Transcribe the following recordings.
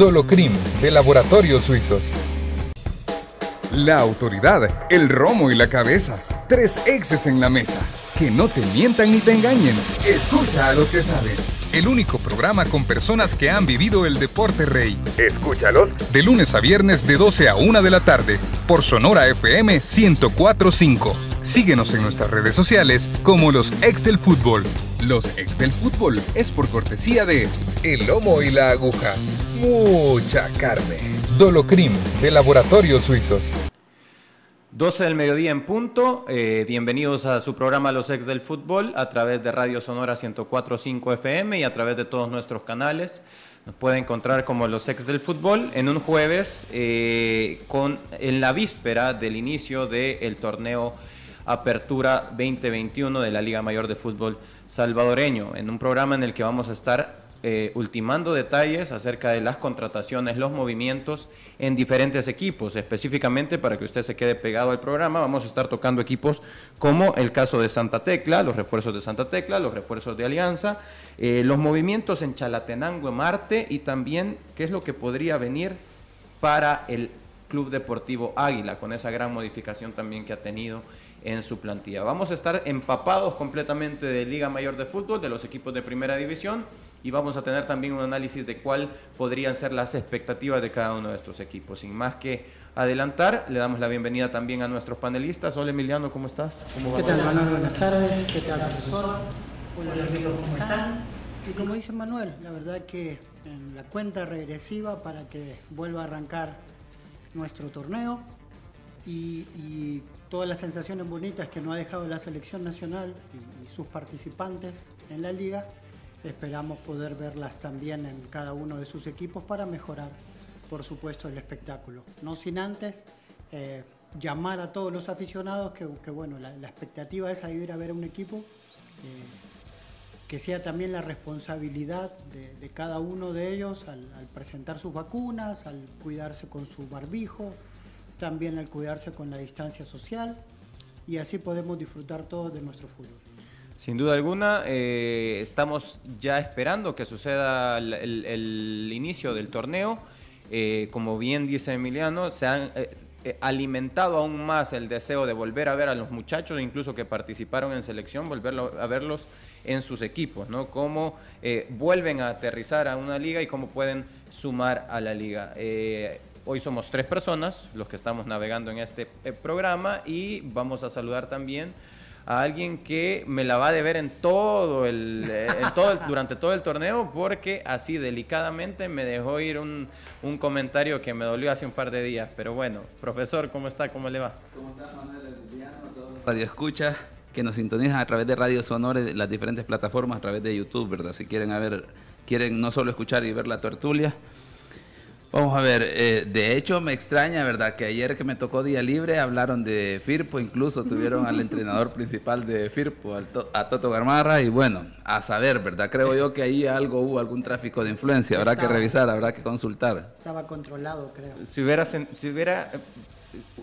Dolocrim de Laboratorios Suizos. La autoridad, el romo y la cabeza. Tres exes en la mesa. Que no te mientan ni te engañen. Escucha a los que saben. El único programa con personas que han vivido el deporte rey. Escúchalos. De lunes a viernes de 12 a 1 de la tarde. Por Sonora FM 1045. Síguenos en nuestras redes sociales como los ex del fútbol. Los ex del fútbol es por cortesía de El Lomo y la Aguja. Mucha carne. Dolocrim de Laboratorios Suizos. 12 del mediodía en punto. Eh, bienvenidos a su programa Los Ex del Fútbol a través de Radio Sonora 104.5 FM y a través de todos nuestros canales. Nos puede encontrar como Los Ex del Fútbol en un jueves eh, con, en la víspera del inicio del torneo Apertura 2021 de la Liga Mayor de Fútbol Salvadoreño, en un programa en el que vamos a estar eh, ultimando detalles acerca de las contrataciones, los movimientos en diferentes equipos. Específicamente, para que usted se quede pegado al programa, vamos a estar tocando equipos como el caso de Santa Tecla, los refuerzos de Santa Tecla, los refuerzos de Alianza, eh, los movimientos en Chalatenango, Marte y también qué es lo que podría venir para el Club Deportivo Águila, con esa gran modificación también que ha tenido en su plantilla. Vamos a estar empapados completamente de Liga Mayor de Fútbol, de los equipos de Primera División y vamos a tener también un análisis de cuál podrían ser las expectativas de cada uno de estos equipos. Sin más que adelantar, le damos la bienvenida también a nuestros panelistas. Hola Emiliano, ¿cómo estás? ¿Cómo ¿Qué tal Manuel? Buenas tardes. ¿Qué tal profesor? Hola amigos, ¿cómo están? Y como dice Manuel, la verdad que en la cuenta regresiva para que vuelva a arrancar nuestro torneo y, y todas las sensaciones bonitas que nos ha dejado la selección nacional y, sus participantes en la liga, Esperamos poder verlas también en cada uno de sus equipos para mejorar, por supuesto, el espectáculo. No sin antes eh, llamar a todos los aficionados que, bueno, la, expectativa es ir a ver a un equipo, eh, que sea también la responsabilidad de, cada uno de ellos al, al, presentar sus vacunas, al cuidarse con su barbijo, también al cuidarse con la distancia social y así podemos disfrutar todos de nuestro fútbol. Sin duda alguna, eh, estamos ya esperando que suceda el, inicio del torneo. Eh, como bien dice Emiliano, se han eh, alimentado aún más el deseo de volver a ver a los muchachos, incluso que participaron en selección, volver a verlos en sus equipos, ¿no? Cómo vuelven a aterrizar a una liga y cómo pueden sumar a la liga. Hoy somos tres personas los que estamos navegando en este programa y vamos a saludar también a alguien que me la va a deber en todo el, eh, todo durante todo el torneo porque así delicadamente me dejó ir un, un, comentario que me dolió hace un par de días. Pero bueno, profesor, ¿cómo está? ¿Cómo le va? ¿Cómo está Manuel Radio Escucha que nos sintonizan a través de Radio Sonora las diferentes plataformas, a través de YouTube, ¿verdad? Si quieren a ver, quieren no solo escuchar y ver la tertulia, Vamos a ver, eh, de hecho me extraña, ¿verdad? Que ayer que me tocó día libre hablaron de Firpo, incluso tuvieron al entrenador principal de Firpo, a Toto Garmarra, y bueno, a saber, ¿verdad? Creo yo que ahí algo hubo, algún tráfico de influencia, habrá que revisar, habrá que consultar. Estaba controlado, creo. Si hubiera, si hubiera,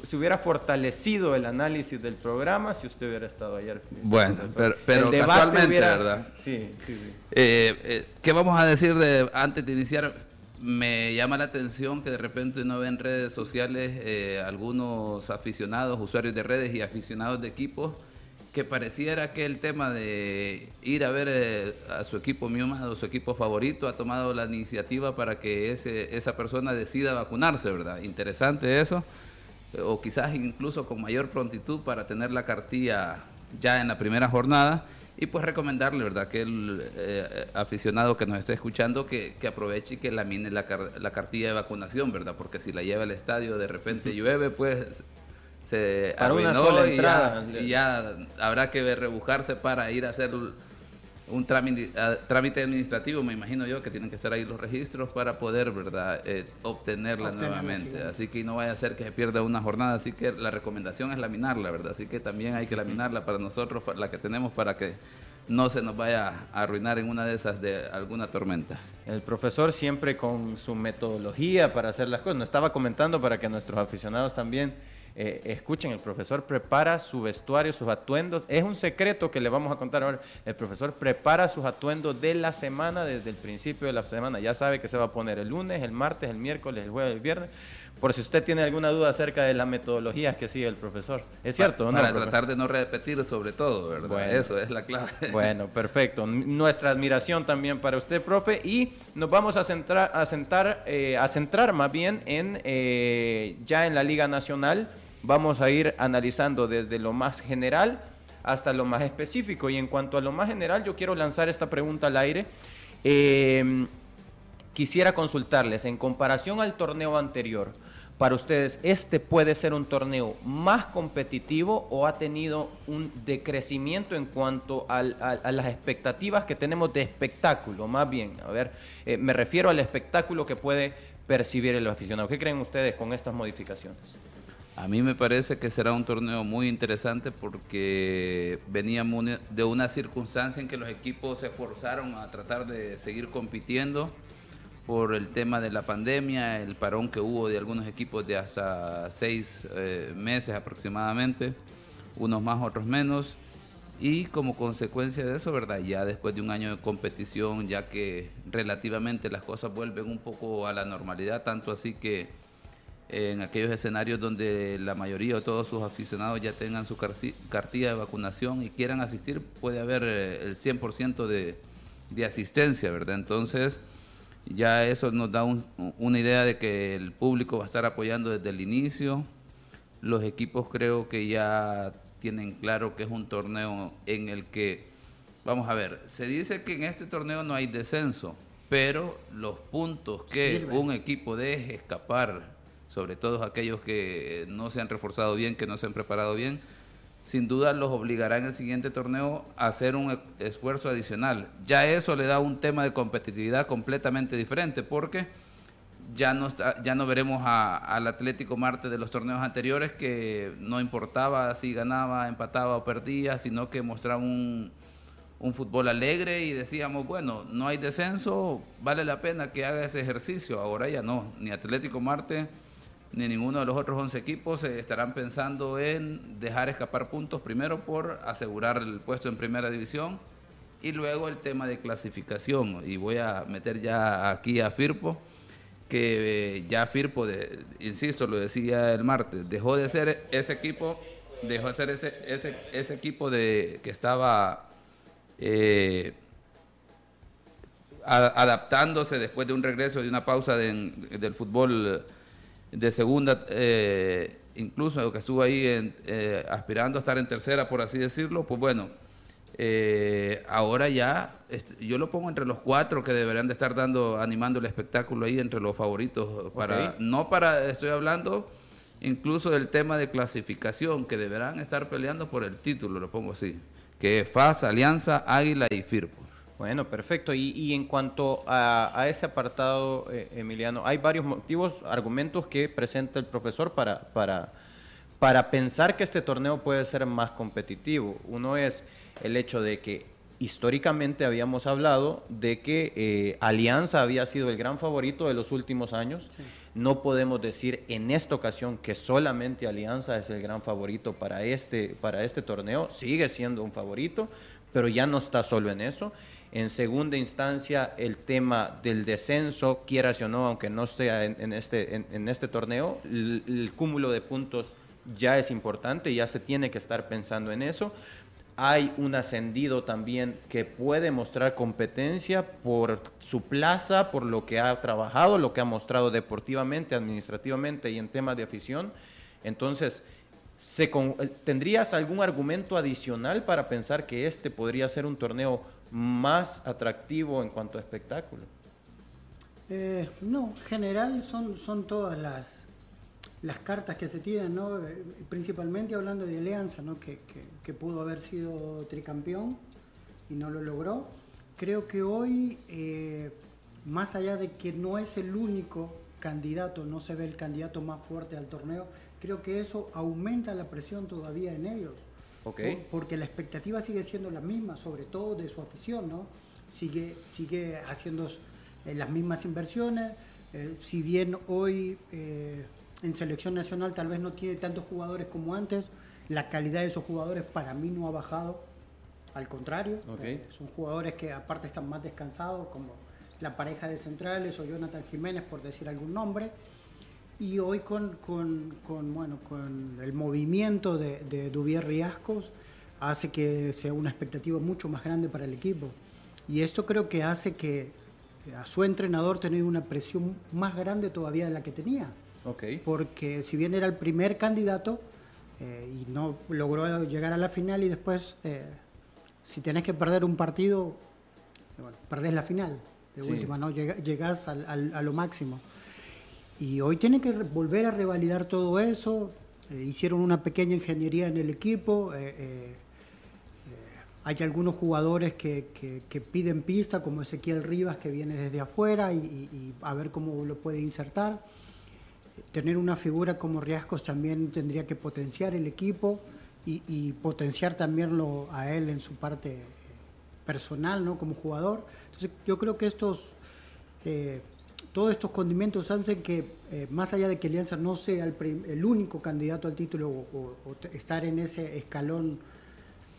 si hubiera fortalecido el análisis del programa, si usted hubiera estado ayer. Bueno, pero, casualmente, ¿verdad? Sí, sí, sí. Eh, eh, ¿Qué vamos a decir de, antes de iniciar? Me llama la atención que de repente uno ve en redes sociales eh, algunos aficionados, usuarios de redes y aficionados de equipos, que pareciera que el tema de ir a ver eh, a su equipo miomado, su equipo favorito, ha tomado la iniciativa para que ese, esa persona decida vacunarse, ¿verdad? Interesante eso. o quizás incluso con mayor prontitud para tener la cartilla ya en la primera jornada y pues recomendarle, ¿verdad? Que el eh, aficionado que nos esté escuchando que, aproveche y que lamine la, la cartilla de vacunación, ¿verdad? Porque si la lleva al estadio de repente llueve, pues se arruinó y, ya, y, ya, habrá que rebujarse para ir a hacer un trámite, trámite, administrativo, me imagino yo, que tienen que estar ahí los registros para poder, ¿verdad?, eh, obtenerla nuevamente. Así que no vaya a ser que se pierda una jornada. Así que la recomendación es laminarla, ¿verdad? Así que también hay que laminarla para nosotros, para la que tenemos, para que no se nos vaya a arruinar en una de esas de alguna tormenta. El profesor siempre con su metodología para hacer las cosas. Nos estaba comentando para que nuestros aficionados también eh, escuchen, el profesor prepara su vestuario, sus atuendos. Es un secreto que le vamos a contar ahora. El profesor prepara sus atuendos de la semana, desde el principio de la semana. Ya sabe que se va a poner el lunes, el martes, el miércoles, el jueves, el viernes. Por si usted tiene alguna duda acerca de las metodologías que sigue el profesor. ¿Es cierto? Para, tratar de no repetir sobre todo, ¿verdad? Eso es la clave. Bueno, perfecto. Nuestra admiración también para usted, profe. Y nos vamos a, centrar, a, sentar, eh, a centrar más bien en eh, ya en la Liga Nacional vamos a ir analizando desde lo más general hasta lo más específico. Y en cuanto a lo más general, yo quiero lanzar esta pregunta al aire. Em, quisiera consultarles, en comparación al torneo anterior, para ustedes, ¿este puede ser un torneo más competitivo o ha tenido un decrecimiento en cuanto a, las expectativas que tenemos de espectáculo? Más bien, a ver, eh, me refiero al espectáculo que puede percibir el aficionado. ¿Qué creen ustedes con estas modificaciones? A mí me parece que será un torneo muy interesante porque veníamos de una circunstancia en que los equipos se esforzaron a tratar de seguir compitiendo por el tema de la pandemia, el parón que hubo de algunos equipos de hasta seis eh, meses aproximadamente, unos más, otros menos. Y como consecuencia de eso, ¿verdad? Ya después de un año de competición, ya que relativamente las cosas vuelven un poco a la normalidad, tanto así que en aquellos escenarios donde la mayoría de todos sus aficionados ya tengan su cartilla de vacunación y quieran asistir, puede haber eh, el 100% de, de, asistencia, ¿verdad? Entonces, ya eso nos da una idea de que el público va a estar apoyando desde el inicio. Los equipos creo que ya tienen claro que es un torneo en el que, vamos a ver, se dice que en este torneo no hay descenso, pero los puntos que un equipo deje escapar sobre todo aquellos que no se han reforzado bien, que no se han preparado bien, sin duda los obligará en el siguiente torneo a hacer un esfuerzo adicional. Ya eso le da un tema de competitividad completamente diferente, porque ya no, ya no veremos al Atlético Marte de los torneos anteriores que no importaba si ganaba, empataba o perdía, sino que mostraba un, un fútbol alegre y decíamos, bueno, no hay descenso, vale la pena que haga ese ejercicio. Ahora ya no, ni Atlético Marte ni ninguno de los otros 11 equipos estarán pensando en dejar escapar puntos, primero por asegurar el puesto en primera división y luego el tema de clasificación. Y voy a meter ya aquí a Firpo, que eh, ya Firpo, de, insisto, lo decía el martes, dejó de ser ese equipo, dejó de ser ese, ese, ese equipo de, que estaba... Eh, adaptándose después de un regreso de una pausa del fútbol de segunda, eh, incluso que estuvo ahí eh, aspirando a estar en tercera, por así decirlo, pues bueno, eh, ahora ya yo lo pongo entre los cuatro que deberían de estar dando, animando el espectáculo ahí entre los favoritos. Para, No para, estoy hablando incluso del tema de clasificación, que deberán estar peleando por el título, lo pongo así, que es FAS, Alianza, Águila y Firpo. Bueno, perfecto. Y, en cuanto a, ese apartado, eh, Emiliano, hay varios motivos, argumentos que presenta el profesor para, para, para pensar que este torneo puede ser más competitivo. Uno es el hecho de que históricamente habíamos hablado de que eh, Alianza había sido el gran favorito de los últimos años. No podemos decir en esta ocasión que solamente Alianza es el gran favorito para este, para este torneo. Sigue siendo un favorito, pero ya no está solo en eso. En segunda instancia, el tema del descenso, quieras o no, aunque no esté en, este, torneo, el, cúmulo de puntos ya es importante, ya se tiene que estar pensando en eso. Hay un ascendido también que puede mostrar competencia por su plaza, por lo que ha trabajado, lo que ha mostrado deportivamente, administrativamente y en temas de afición. Entonces, eh, ¿tendrías algún argumento adicional para pensar que este podría ser un torneo más atractivo en cuanto a espectáculo? Eh, no, en general son, son todas las, las cartas que se tienen, ¿no? Eh, principalmente hablando de Alianza, ¿no? que, que, pudo haber sido tricampeón y no lo logró. Creo que hoy, más allá de que no es el único candidato, no se ve el candidato más fuerte al torneo, creo que eso aumenta la presión todavía en ellos. Porque la expectativa sigue siendo la misma, sobre todo de su afición, ¿no? Sigue, sigue haciendo eh, las mismas inversiones. Eh, si bien hoy eh, en selección nacional tal vez no tiene tantos jugadores como antes, la calidad de esos jugadores para mí no ha bajado. Al contrario, son jugadores que aparte están más descansados, como la pareja de centrales o Jonathan Jiménez, por decir algún nombre. Y hoy con, con, bueno, con el movimiento de, de Duvier Riascos hace que sea una expectativa mucho más grande para el equipo. Y esto creo que hace que a su entrenador tener una presión más grande todavía de la que tenía. Okay. Porque si bien era el primer candidato eh, y no logró llegar a la final y después, eh, si tenés que perder un partido, bueno, perdés la final de última, ¿no? Llegás al, a lo máximo. Y hoy tienen que volver a revalidar todo eso. Eh, hicieron una pequeña ingeniería en el equipo. Eh, eh, hay algunos jugadores que, que, piden pista, como Ezequiel Rivas, que viene desde afuera, y, a ver cómo lo puede insertar. Tener una figura como Riascos también tendría que potenciar el equipo y, potenciar también lo, a él en su parte personal, ¿no? Como jugador. Entonces, yo creo que estos todos estos condimentos hacen que, eh, más allá de que Alianza no sea el, único candidato al título o, estar en ese escalón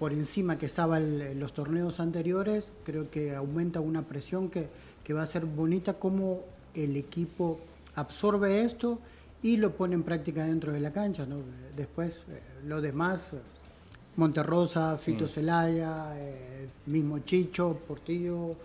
por encima que estaba en los torneos anteriores, creo que aumenta una presión que, va a ser bonita como el equipo absorbe esto y lo pone en práctica dentro de la cancha. Después, eh, lo demás, Monterrosa, Fito Celaya, eh, mismo Chicho, Portillo,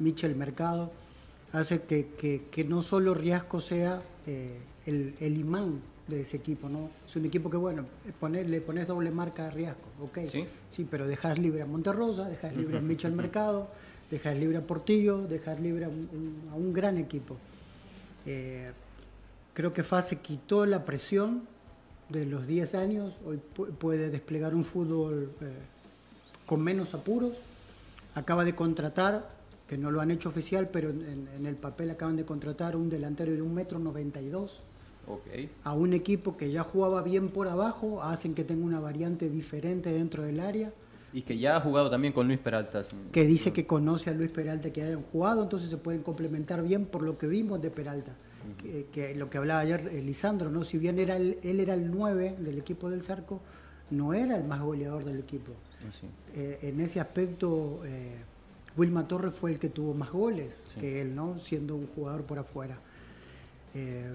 Michel Mercado hace que, que, no solo Riasco sea eh, el, el, imán de ese equipo, ¿no? Es un equipo que, bueno, le pones doble marca a Riasco, ok. Sí, sí pero dejas libre a Monterrosa, dejas libre a Michel Mercado, dejas libre a Portillo, dejas libre a un, gran equipo. Eh, creo que Fase quitó la presión de los 10 años, hoy puede desplegar un fútbol eh, con menos apuros, acaba de contratar que no lo han hecho oficial, pero en, el papel acaban de contratar un delantero de un metro 92. Okay. A un equipo que ya jugaba bien por abajo, hacen que tenga una variante diferente dentro del área. Y que ya ha jugado también con Luis Peralta. Que dice que conoce a Luis Peralta que hayan jugado, entonces se pueden complementar bien por lo que vimos de Peralta. que, lo que hablaba ayer Lisandro, ¿no? si bien era él era el 9 del equipo del Cerco, no era el más goleador del equipo. Ah, eh, en ese aspecto... Eh, Wilma Torres fue el que tuvo más goles que él, ¿no? Siendo un jugador por afuera. Eh,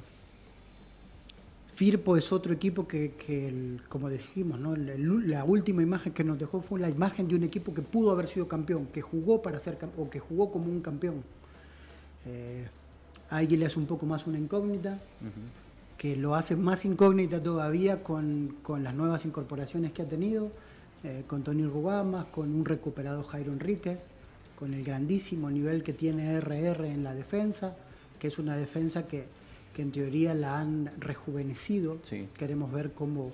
Firpo es otro equipo que, como dijimos, ¿no? la, última imagen que nos dejó fue la imagen de un equipo que pudo haber sido campeón, que jugó para ser o que jugó como un campeón. Eh, Águila es un poco más una incógnita, que lo hace más incógnita todavía con, las nuevas incorporaciones que ha tenido, eh, con Tony Rubamas, con un recuperado Jairo Enríquez con el grandísimo nivel que tiene RR en la defensa, que es una defensa que, en teoría la han rejuvenecido. Queremos ver cómo,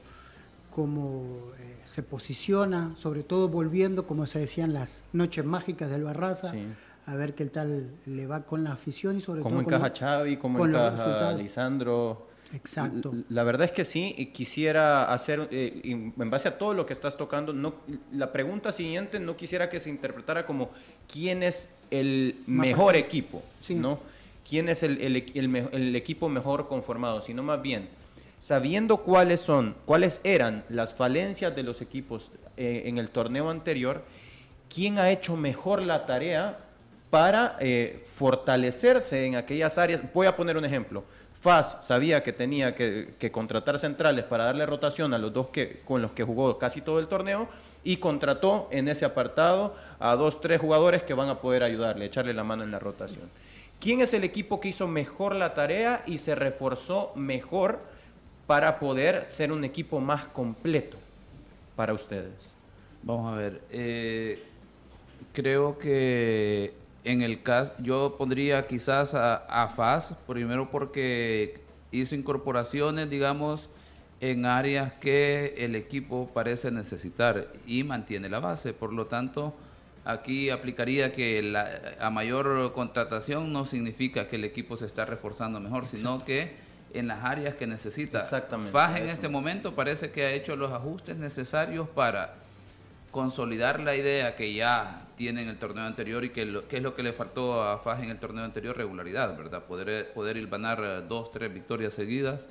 cómo eh, se posiciona, sobre todo volviendo, como se decían, las noches mágicas del Barraza. A ver qué tal le va con la afición y sobre todo. ¿Cómo encaja Xavi? ¿Cómo encaja Lisandro? Exacto. La verdad es que sí, y quisiera hacer, eh, en base a todo lo que estás tocando, no, la pregunta siguiente no quisiera que se interpretara como quién es el mejor equipo, ¿no? ¿Quién es el, el, equipo mejor conformado? Sino más bien, sabiendo cuáles son, cuáles eran las falencias de los equipos eh, en el torneo anterior, ¿quién ha hecho mejor la tarea para eh, fortalecerse en aquellas áreas? Voy a poner un ejemplo Faz sabía que tenía que, contratar centrales para darle rotación a los dos que, con los que jugó casi todo el torneo y contrató en ese apartado a dos, tres jugadores que van a poder ayudarle, echarle la mano en la rotación. ¿Quién es el equipo que hizo mejor la tarea y se reforzó mejor para poder ser un equipo más completo para ustedes? Vamos a ver. Eh, creo que en el caso, yo pondría quizás a, a FAS, primero porque hizo incorporaciones, digamos, en áreas que el equipo parece necesitar y mantiene la base. Por lo tanto, aquí aplicaría que la, a mayor contratación no significa que el equipo se está reforzando mejor, sino que en las áreas que necesita. Exactamente. FAS en este momento parece que ha hecho los ajustes necesarios para consolidar la idea que ya tiene en el torneo anterior y lo, que es lo que le faltó a FAS en el torneo anterior, regularidad, ¿verdad? Poder, poder ganar dos, tres victorias seguidas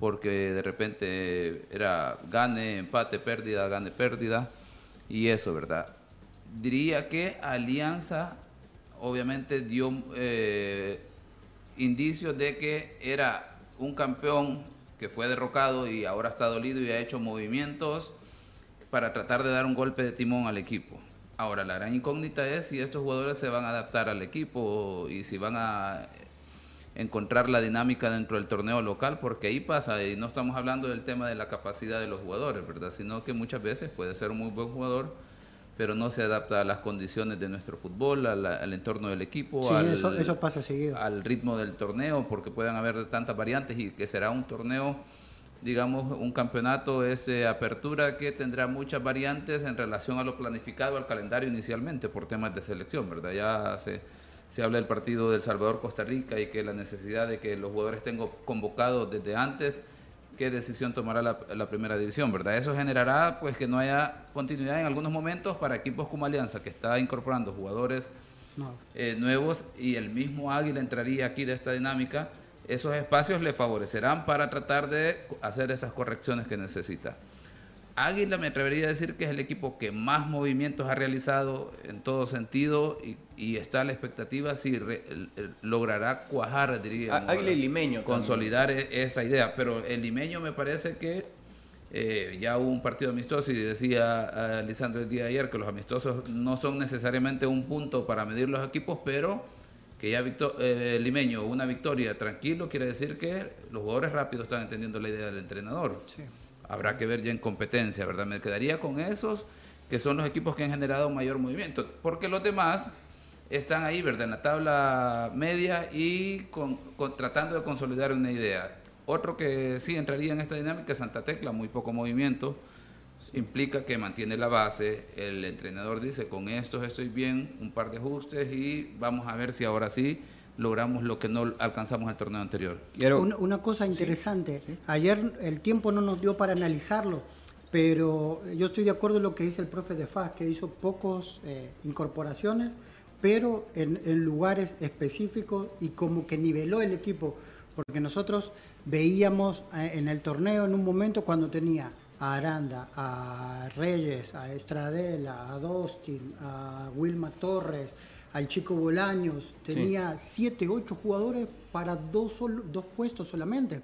porque de repente era gane, empate, pérdida, gane, pérdida, y eso, ¿verdad? Diría que Alianza obviamente dio eh, indicios de que era un campeón que fue derrocado y ahora está dolido y ha hecho movimientos para tratar de dar un golpe de timón al equipo. Ahora, la gran incógnita es si estos jugadores se van a adaptar al equipo y si van a encontrar la dinámica dentro del torneo local, porque ahí pasa, y no estamos hablando del tema de la capacidad de los jugadores, ¿verdad? Sino que muchas veces puede ser un muy buen jugador, pero no se adapta a las condiciones de nuestro fútbol, al, entorno del equipo, al, eso, pasa seguido. al ritmo del torneo, porque pueden haber tantas variantes y que será un torneo, digamos, un campeonato es apertura que tendrá muchas variantes en relación a lo planificado al calendario inicialmente por temas de selección, ¿verdad? Ya se se habla del partido del Salvador-Costa Rica y que la necesidad de que los jugadores estén convocados desde antes, qué decisión tomará la, primera división, ¿verdad? Eso generará pues que no haya continuidad en algunos momentos para equipos como Alianza, que está incorporando jugadores eh, nuevos y el mismo Águila entraría aquí de esta dinámica. Esos espacios le favorecerán para tratar de hacer esas correcciones que necesita. Águila me atrevería a decir que es el equipo que más movimientos ha realizado en todo sentido y, está a la expectativa si logrará cuajar, diría. Águila y Limeño. Consolidar e, esa idea. Pero el Limeño me parece que eh, ya hubo un partido amistoso y decía Lisandro el día de ayer que los amistosos no son necesariamente un punto para medir los equipos, pero que ya eh, Limeño una victoria tranquilo quiere decir que los jugadores rápidos están entendiendo la idea del entrenador. Sí habrá que ver ya en competencia, ¿verdad? Me quedaría con esos que son los equipos que han generado mayor movimiento, porque los demás están ahí, ¿verdad? En la tabla media y con, tratando de consolidar una idea. Otro que sí entraría en esta dinámica es Santa Tecla, muy poco movimiento, implica que mantiene la base, el entrenador dice, con estos estoy bien, un par de ajustes y vamos a ver si ahora sí logramos lo que no alcanzamos en el torneo anterior. Una, cosa interesante, ayer el tiempo no nos dio para analizarlo, pero yo estoy de acuerdo en lo que dice el profe de FAS, que hizo pocos eh, incorporaciones, pero en, lugares específicos y como que niveló el equipo, porque nosotros veíamos eh, en el torneo en un momento cuando tenía a Aranda, a Reyes, a Estradela, a Dostin, a Wilma Torres, al chico Bolaños, tenía siete, ocho jugadores para dos, dos puestos solamente.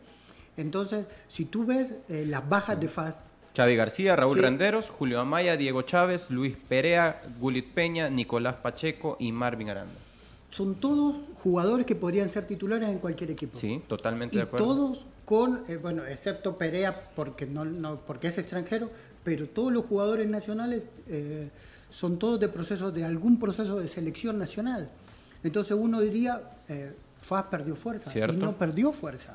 Entonces, si tú ves eh, las bajas de faz... Xavi García, Raúl Renderos, Julio Amaya, Diego Chávez, Luis Perea, Gulit Peña, Nicolás Pacheco y Marvin Aranda. Son todos jugadores que podrían ser titulares en cualquier equipo. Sí, totalmente y de acuerdo. todos con, eh, bueno, excepto Perea porque, no, no, porque es extranjero, pero todos los jugadores nacionales... Eh, son todos de procesos, de algún proceso de selección nacional. Entonces uno diría, eh, FAS perdió fuerza y no perdió fuerza.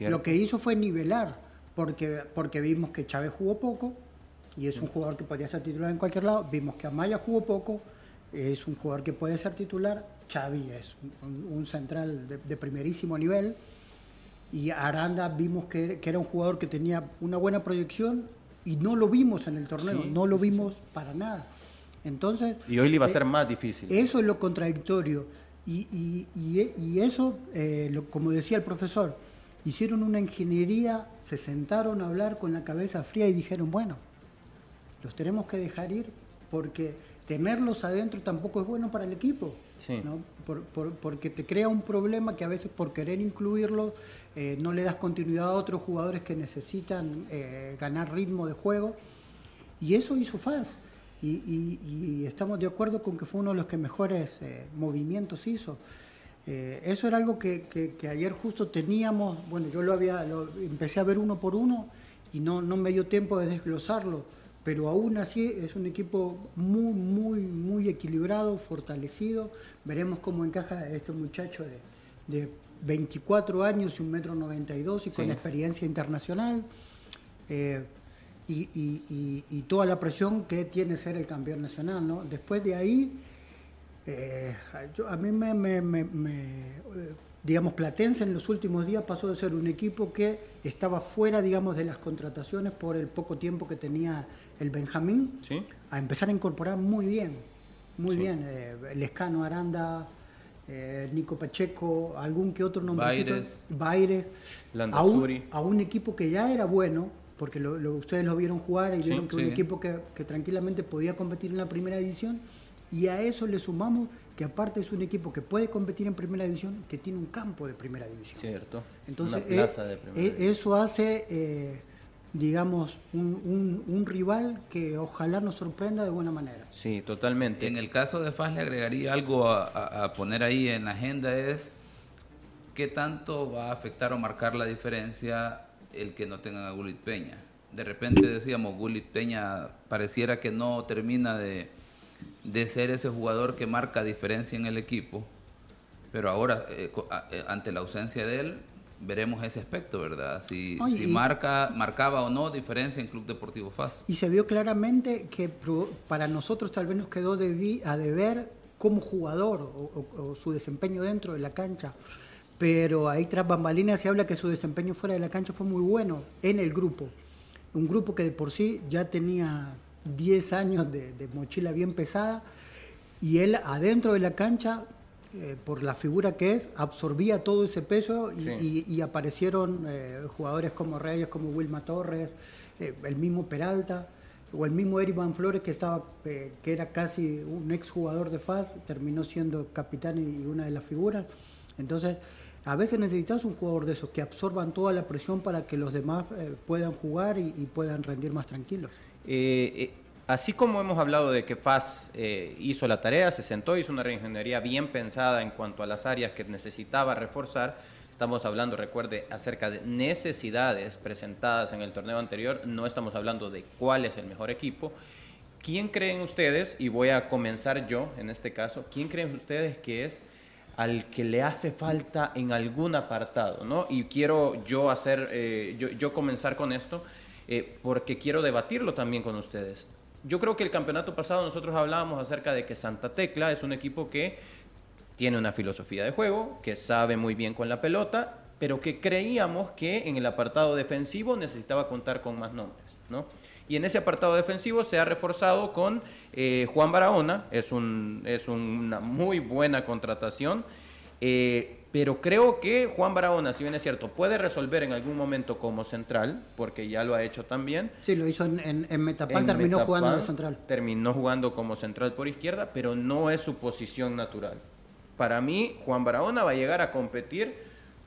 Lo que hizo fue nivelar, porque, porque vimos que Chávez jugó poco y es un jugador que podía ser titular en cualquier lado. Vimos que Amaya jugó poco, es un jugador que puede ser titular. Xavi es un, central de, primerísimo nivel. Y Aranda vimos que, que, era un jugador que tenía una buena proyección y no lo vimos en el torneo, no lo vimos para nada. Entonces, y hoy le iba a ser eh, más difícil. Eso es lo contradictorio. Y, y, eso, eh, como decía el profesor, hicieron una ingeniería, se sentaron a hablar con la cabeza fría y dijeron, bueno, los tenemos que dejar ir porque tenerlos adentro tampoco es bueno para el equipo. Porque te crea un problema que a veces por querer incluirlos eh, no le das continuidad a otros jugadores que necesitan ganar ritmo de juego. Y eso hizo FAS y, estamos de acuerdo con que fue uno de los que mejores eh, movimientos hizo. Eh, eso era algo que, que, ayer justo teníamos, bueno, yo lo había, lo, empecé a ver uno por uno y no, no me dio tiempo de desglosarlo, pero aún así es un equipo muy, muy, muy equilibrado, fortalecido. Veremos cómo encaja este muchacho de, de 24 años y un metro 92 y con experiencia internacional. Eh, y, y, y, toda la presión que tiene ser el campeón nacional. ¿no? Después de ahí, eh, a mí me, me, me, digamos, Platense en los últimos días pasó de ser un equipo que estaba fuera, digamos, de las contrataciones por el poco tiempo que tenía el Benjamín, a empezar a incorporar muy bien, muy bien. Eh, Lescano Aranda, eh, Nico Pacheco, algún que otro nombre. Baires. Baires. A un, a un equipo que ya era bueno, porque lo, ustedes lo vieron jugar y vieron que un equipo que, que, tranquilamente podía competir en la primera división y a eso le sumamos que aparte es un equipo que puede competir en primera división, que tiene un campo de primera división. Cierto. Entonces, eh, eh, eso hace, eh, digamos, un, un, rival que ojalá nos sorprenda de buena manera. Sí, totalmente. En el caso de FAS le agregaría algo a, a poner ahí en la agenda es qué tanto va a afectar o marcar la diferencia el que no tengan a Gulit Peña. De repente decíamos, Gulit Peña pareciera que no termina de, ser ese jugador que marca diferencia en el equipo, pero ahora, eh, eh, ante la ausencia de él, veremos ese aspecto, ¿verdad? Si, si marca, marcaba o no diferencia en Club Deportivo FAS. Y se vio claramente que para nosotros tal vez nos quedó de a deber como jugador o su desempeño dentro de la cancha pero ahí tras bambalinas se habla que su desempeño fuera de la cancha fue muy bueno en el grupo. Un grupo que de por sí ya tenía 10 años de, mochila bien pesada y él adentro de la cancha, eh, por la figura que es, absorbía todo ese peso y, aparecieron eh, jugadores como Reyes, como Wilma Torres, eh, el mismo Peralta o el mismo Eric Van Flores que estaba que era casi un ex jugador de FAS, terminó siendo capitán y una de las figuras. Entonces, a veces necesitas un jugador de esos que absorban toda la presión para que los demás eh, puedan jugar y, puedan rendir más tranquilos. Eh, eh, así como hemos hablado de que FAS hizo la tarea, se sentó, hizo una reingeniería bien pensada en cuanto a las áreas que necesitaba reforzar, estamos hablando, recuerde, acerca de necesidades presentadas en el torneo anterior, no estamos hablando de cuál es el mejor equipo. ¿Quién creen ustedes, y voy a comenzar yo en este caso, quién creen ustedes que es al que le hace falta en algún apartado, ¿no? Y quiero yo hacer, eh, yo, comenzar con esto, eh, porque quiero debatirlo también con ustedes. Yo creo que el campeonato pasado nosotros hablábamos acerca de que Santa Tecla es un equipo que tiene una filosofía de juego, que sabe muy bien con la pelota, pero que creíamos que en el apartado defensivo necesitaba contar con más nombres, ¿no? Y en ese apartado defensivo se ha reforzado con eh, Juan Barahona, es, un, es una muy buena contratación. Eh, pero creo que Juan Barahona, si bien es cierto, puede resolver en algún momento como central, porque ya lo ha hecho también. Sí, lo hizo en, en, Metapan, terminó jugando de central. Terminó jugando como central por izquierda, pero no es su posición natural. Para mí, Juan Barahona va a llegar a competir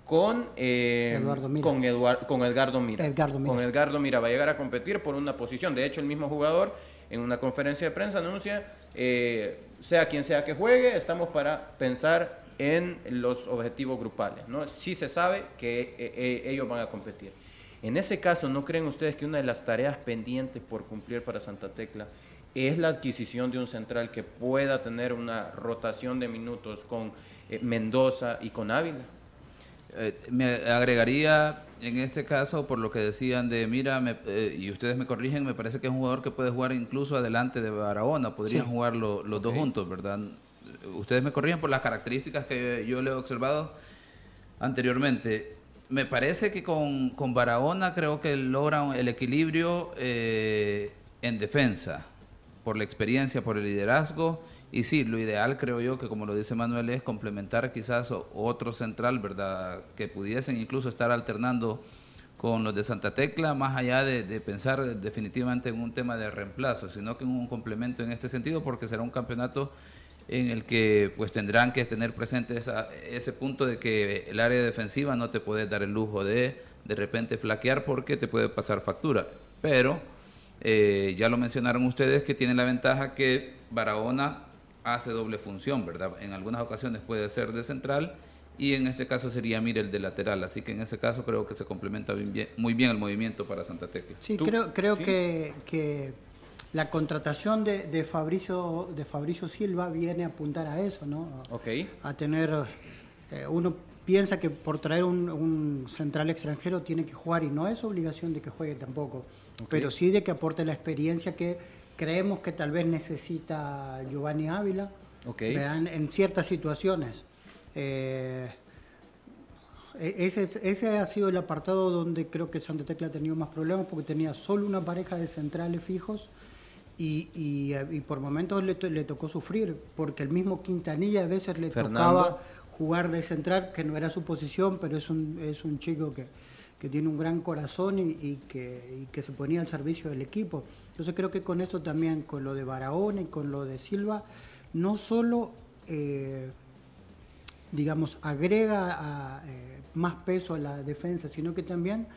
con, eh, con, con Edgardo Mira. Con Edgardo Mira va a llegar a competir por una posición. De hecho, el mismo jugador en una conferencia de prensa anuncia, eh, sea quien sea que juegue, estamos para pensar en los objetivos grupales. ¿no? Sí se sabe que eh, ellos van a competir. En ese caso, ¿no creen ustedes que una de las tareas pendientes por cumplir para Santa Tecla es la adquisición de un central que pueda tener una rotación de minutos con Mendoza y con Ávila? Eh, me agregaría en ese caso por lo que decían de, mira, eh, y ustedes me corrigen, me parece que es un jugador que puede jugar incluso adelante de Barahona, podrían jugar los dos juntos, ¿verdad? Ustedes me corrigen por las características que yo le he observado anteriormente. Me parece que con, con Barahona creo que logran el equilibrio eh, en defensa, por la experiencia, por el liderazgo y sí, lo ideal creo yo que como lo dice Manuel es complementar quizás otro central, ¿verdad? Que pudiesen incluso estar alternando con los de Santa Tecla, más allá de, pensar definitivamente en un tema de reemplazo, sino que en un complemento en este sentido, porque será un campeonato en el que pues tendrán que tener presente ese punto de que el área defensiva no te puede dar el lujo de de repente flaquear porque te puede pasar factura. Pero eh, ya lo mencionaron ustedes que tiene la ventaja que Barahona hace doble función, ¿verdad? En algunas ocasiones puede ser de central y en este caso sería Mirel de lateral, así que en ese caso creo que se complementa muy bien el movimiento para Santa Tecla. Sí, creo, creo Que, que, la contratación de, de, Fabricio, de Fabricio Silva viene a apuntar a eso, ¿no? A tener, eh, uno piensa que por traer un, central extranjero tiene que jugar y no es obligación de que juegue tampoco, pero sí de que aporte la experiencia que creemos que tal vez necesita Giovanni Ávila. En ciertas situaciones. Eh, e-, ese, ese, ha sido el apartado donde creo que Santa Tecla ha tenido más problemas porque tenía solo una pareja de centrales fijos y, y, por momentos le, le, tocó sufrir porque el mismo Quintanilla a veces le tocaba jugar de central, que no era su posición, pero es un, es un chico que, que tiene un gran corazón y, que, y, que, se ponía al servicio del equipo. Entonces creo que con esto también, con lo de Barahona y con lo de Silva, no solo, eh, digamos, agrega eh, más peso a la defensa, sino que también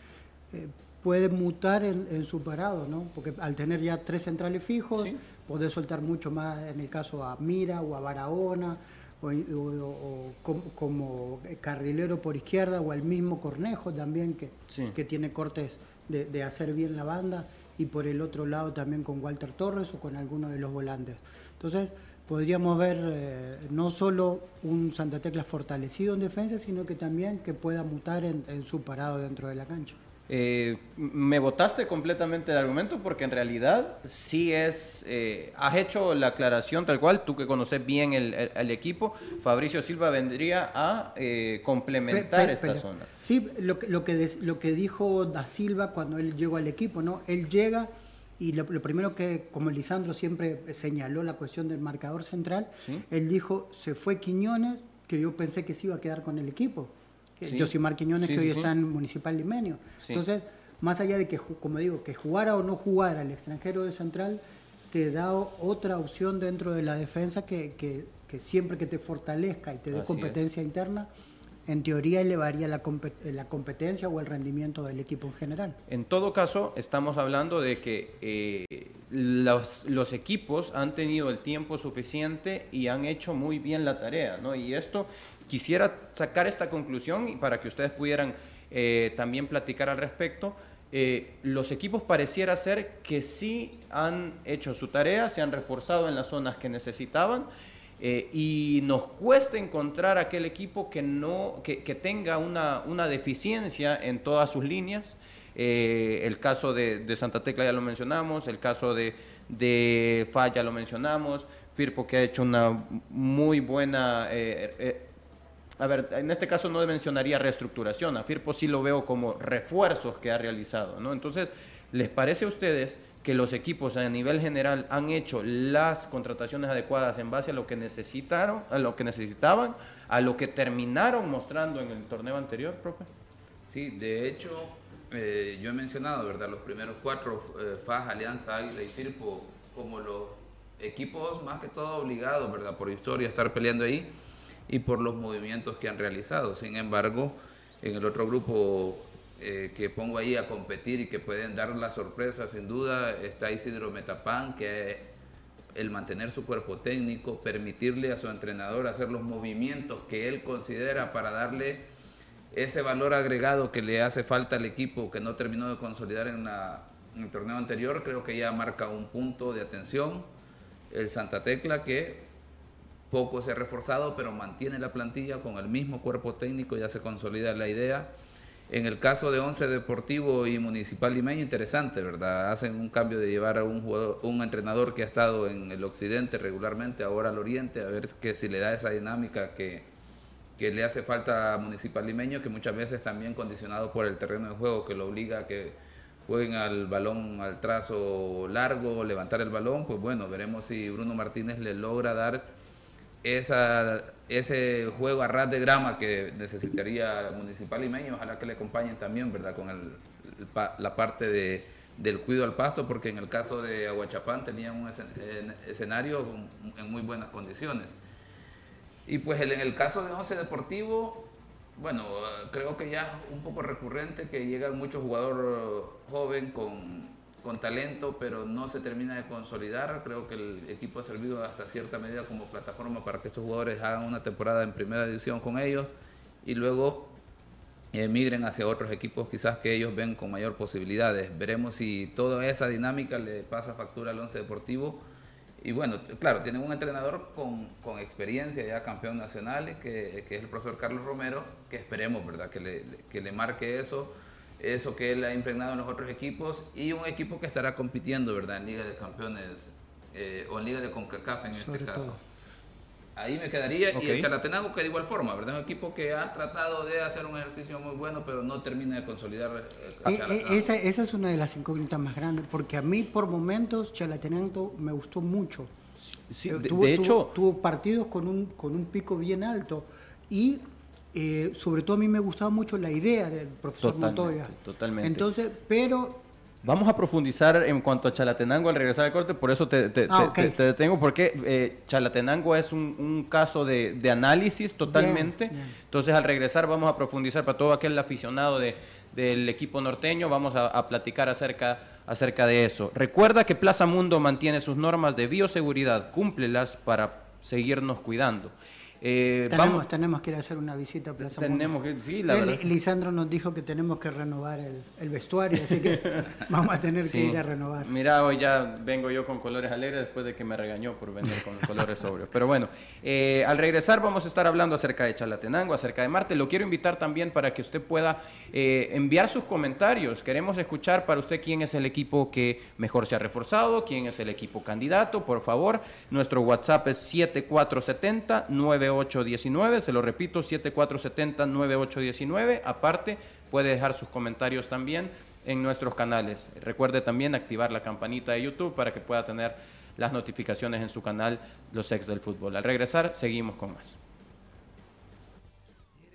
eh, puede mutar en, su parado, ¿no? Porque al tener ya tres centrales fijos, puede soltar mucho más, en el caso a Mira o a Barahona, o, como, carrilero por izquierda o al mismo Cornejo también que, que tiene cortes de, hacer bien la banda y por el otro lado también con Walter Torres o con alguno de los volantes. Entonces podríamos ver eh, no solo un Santa Tecla fortalecido en defensa, sino que también que pueda mutar en su parado dentro de la cancha. Eh, me votaste completamente el argumento porque en realidad sí es, eh, has hecho la aclaración tal cual, tú que conoces bien el, equipo, Fabricio Silva vendría a eh, complementar esta zona. Sí, lo, lo, que, lo que dijo Da Silva cuando él llegó al equipo, ¿no? Él llega y lo, primero que, como Lisandro siempre señaló la cuestión del marcador central, él dijo, se fue Quiñones, que yo pensé que se iba a quedar con el equipo Sí. Josimar Quiñones, que hoy está en Municipal Limenio. Entonces, más allá de que, como digo, que jugara o no jugara el extranjero de central, te da otra opción dentro de la defensa que, que, siempre que te fortalezca y te dé competencia interna, en teoría elevaría la, la, competencia o el rendimiento del equipo en general. En todo caso, estamos hablando de que eh, los, los, equipos han tenido el tiempo suficiente y han hecho muy bien la tarea, ¿no? Y esto quisiera sacar esta conclusión y para que ustedes pudieran eh, también platicar al respecto. Eh, los equipos pareciera ser que sí han hecho su tarea, se han reforzado en las zonas que necesitaban eh, y nos cuesta encontrar aquel equipo que, no, que, tenga una, una, deficiencia en todas sus líneas. el caso de, de, Santa Tecla ya lo mencionamos, el caso de, de Falla lo mencionamos, Firpo que ha hecho una muy buena a ver, en este caso no mencionaría reestructuración, a Firpo sí lo veo como refuerzos que ha realizado, ¿no? Entonces, ¿les parece a ustedes que los equipos a nivel general han hecho las contrataciones adecuadas en base a lo que necesitaron, a lo que necesitaban, a lo que terminaron mostrando en el torneo anterior, profe? Sí, de hecho, eh, yo he mencionado, ¿verdad? Los primeros cuatro, eh, FAS, Alianza, Águila y Firpo, como los equipos más que todo obligados, ¿verdad? Por historia, estar peleando ahí y por los movimientos que han realizado. Sin embargo, en el otro grupo eh, que pongo ahí a competir y que pueden dar la sorpresa, sin duda, está Isidro Metapán, que el mantener su cuerpo técnico, permitirle a su entrenador hacer los movimientos que él considera para darle ese valor agregado que le hace falta al equipo que no terminó de consolidar en, en el torneo anterior, creo que ya marca un punto de atención. El Santa Tecla que poco se ha reforzado, pero mantiene la plantilla con el mismo cuerpo técnico, ya se consolida la idea. En el caso de Once Deportivo y Municipal Limeño, interesante, ¿verdad? Hacen un cambio de llevar a un jugador, un entrenador que ha estado en el occidente regularmente, ahora al oriente, a ver que si le da esa dinámica que, que le hace falta a Municipal Limeño, que muchas veces también condicionado por el terreno de juego, que lo obliga a que jueguen al balón al trazo largo, levantar el balón, pues bueno, veremos si Bruno Martínez le logra dar esa, ese juego a ras de grama que necesitaría Municipal y Meño, ojalá que le acompañen también, ¿verdad? Con el, la parte de, del cuido al pasto, porque en el caso de Aguachapán tenían un escenario en muy buenas condiciones. Y pues en el caso de Once Deportivo, bueno, creo que ya es un poco recurrente que llegan muchos jugadores jóvenes con con talento, pero no se termina de consolidar. Creo que el equipo ha servido hasta cierta medida como plataforma para que estos jugadores hagan una temporada en primera división con ellos y luego emigren hacia otros equipos quizás que ellos ven con mayor posibilidades. Veremos si toda esa dinámica le pasa factura al once deportivo. Y bueno, claro, tienen un entrenador con, con experiencia ya campeón nacional, que, que, es el profesor Carlos Romero, que esperemos, ¿verdad?, que le, que le marque eso eso que él ha impregnado en los otros equipos y un equipo que estará compitiendo, ¿verdad? En Liga de Campeones eh, o en Liga de CONCACAF en este caso. Ahí me quedaría. Y el Chalatenango que de igual forma, ¿verdad? Un equipo que ha tratado de hacer un ejercicio muy bueno, pero no termina de consolidar. Eh, eh, esa, esa, es una de las incógnitas más grandes, porque a mí por momentos Chalatenango me gustó mucho. Sí, de, hecho. Tuvo, partidos con un, con un pico bien alto y eh, sobre todo a mí me gustaba mucho la idea del profesor Montoya. Totalmente. Entonces, pero... Vamos a profundizar en cuanto a Chalatenango al regresar al corte, por eso te, te, ah, detengo, porque eh, Chalatenango es un, caso de, análisis totalmente. Entonces, al regresar vamos a profundizar para todo aquel aficionado de, del equipo norteño, vamos a, a, platicar acerca, acerca de eso. Recuerda que Plaza Mundo mantiene sus normas de bioseguridad, cúmplelas para seguirnos cuidando. Eh, tenemos, vamos, tenemos que ir a hacer una visita a Plaza tenemos que, sí, la verdad. Lisandro nos dijo que tenemos que renovar el, vestuario, así que vamos a tener que ir a renovar. Mira, hoy ya vengo yo con colores alegres después de que me regañó por venir con colores sobrios. Pero bueno, eh, al regresar vamos a estar hablando acerca de Chalatenango, acerca de Marte. Lo quiero invitar también para que usted pueda eh, enviar sus comentarios. Queremos escuchar para usted quién es el equipo que mejor se ha reforzado, quién es el equipo candidato. Por favor, nuestro WhatsApp es 7470 9 9819, se lo repito, 7470-9819. Aparte, puede dejar sus comentarios también en nuestros canales. Recuerde también activar la campanita de YouTube para que pueda tener las notificaciones en su canal Los Ex del Fútbol. Al regresar, seguimos con más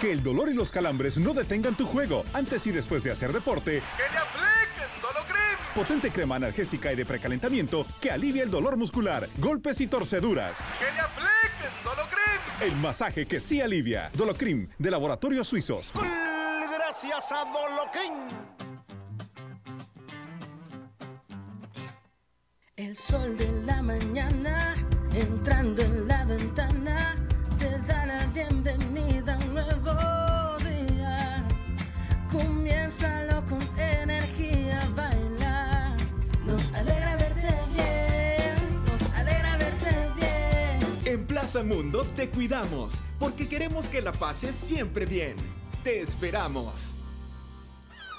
Que el dolor y los calambres no detengan tu juego antes y después de hacer deporte. ¡Que le apliquen Dolocrim! Potente crema analgésica y de precalentamiento que alivia el dolor muscular, golpes y torceduras. ¡Que le apliquen Dolocrim! El masaje que sí alivia. Dolocrim, de Laboratorios Suizos. Gracias a Dolocrim. El sol de la mañana entrando en la ventana te da la bienvenida Comiénzalo con energía, baila. Nos alegra verte bien, nos alegra verte bien. En Plaza Mundo te cuidamos, porque queremos que la pases siempre bien. Te esperamos.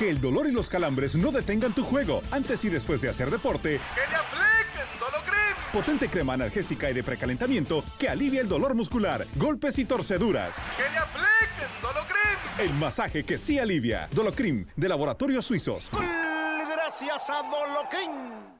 Que el dolor y los calambres no detengan tu juego antes y después de hacer deporte. Que le apliquen Dolocrim. Potente crema analgésica y de precalentamiento que alivia el dolor muscular, golpes y torceduras. Que le apliquen Dolocrim. El masaje que sí alivia. Dolocrim, de Laboratorios Suizos. Gracias a Dolocrim.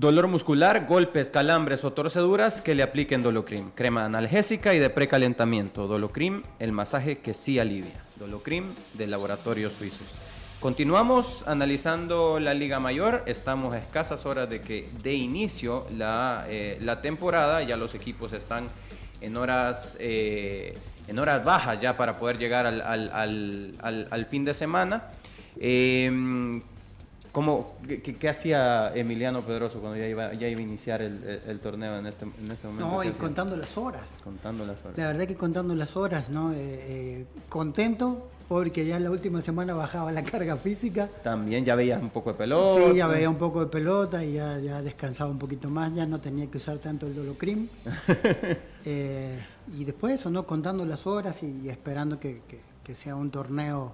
Dolor muscular, golpes, calambres o torceduras que le apliquen Dolocrim. Crema analgésica y de precalentamiento. Dolocrim, el masaje que sí alivia. Dolocrim de laboratorios suizos. Continuamos analizando la Liga Mayor. Estamos a escasas horas de que de inicio la, eh, la temporada. Ya los equipos están en horas, eh, en horas bajas ya para poder llegar al, al- al- al- fin de semana. Eh, ¿Cómo, qué, hacía Emiliano Pedroso cuando ya iba, ya iba a iniciar el, el- el torneo en este, en este momento? No, ¿Qué y hacía? contando las horas. Contando las horas. La verdad que contando las horas, ¿no? Eh, eh, contento porque ya en la última semana bajaba la carga física. También ya veías un poco de pelota. Sí, ya veía un poco de pelota y ya, ya descansaba un poquito más, ya no tenía que usar tanto el dolocrim. Eh, y después eso, ¿no? Contando las horas y, esperando que, que- que sea un torneo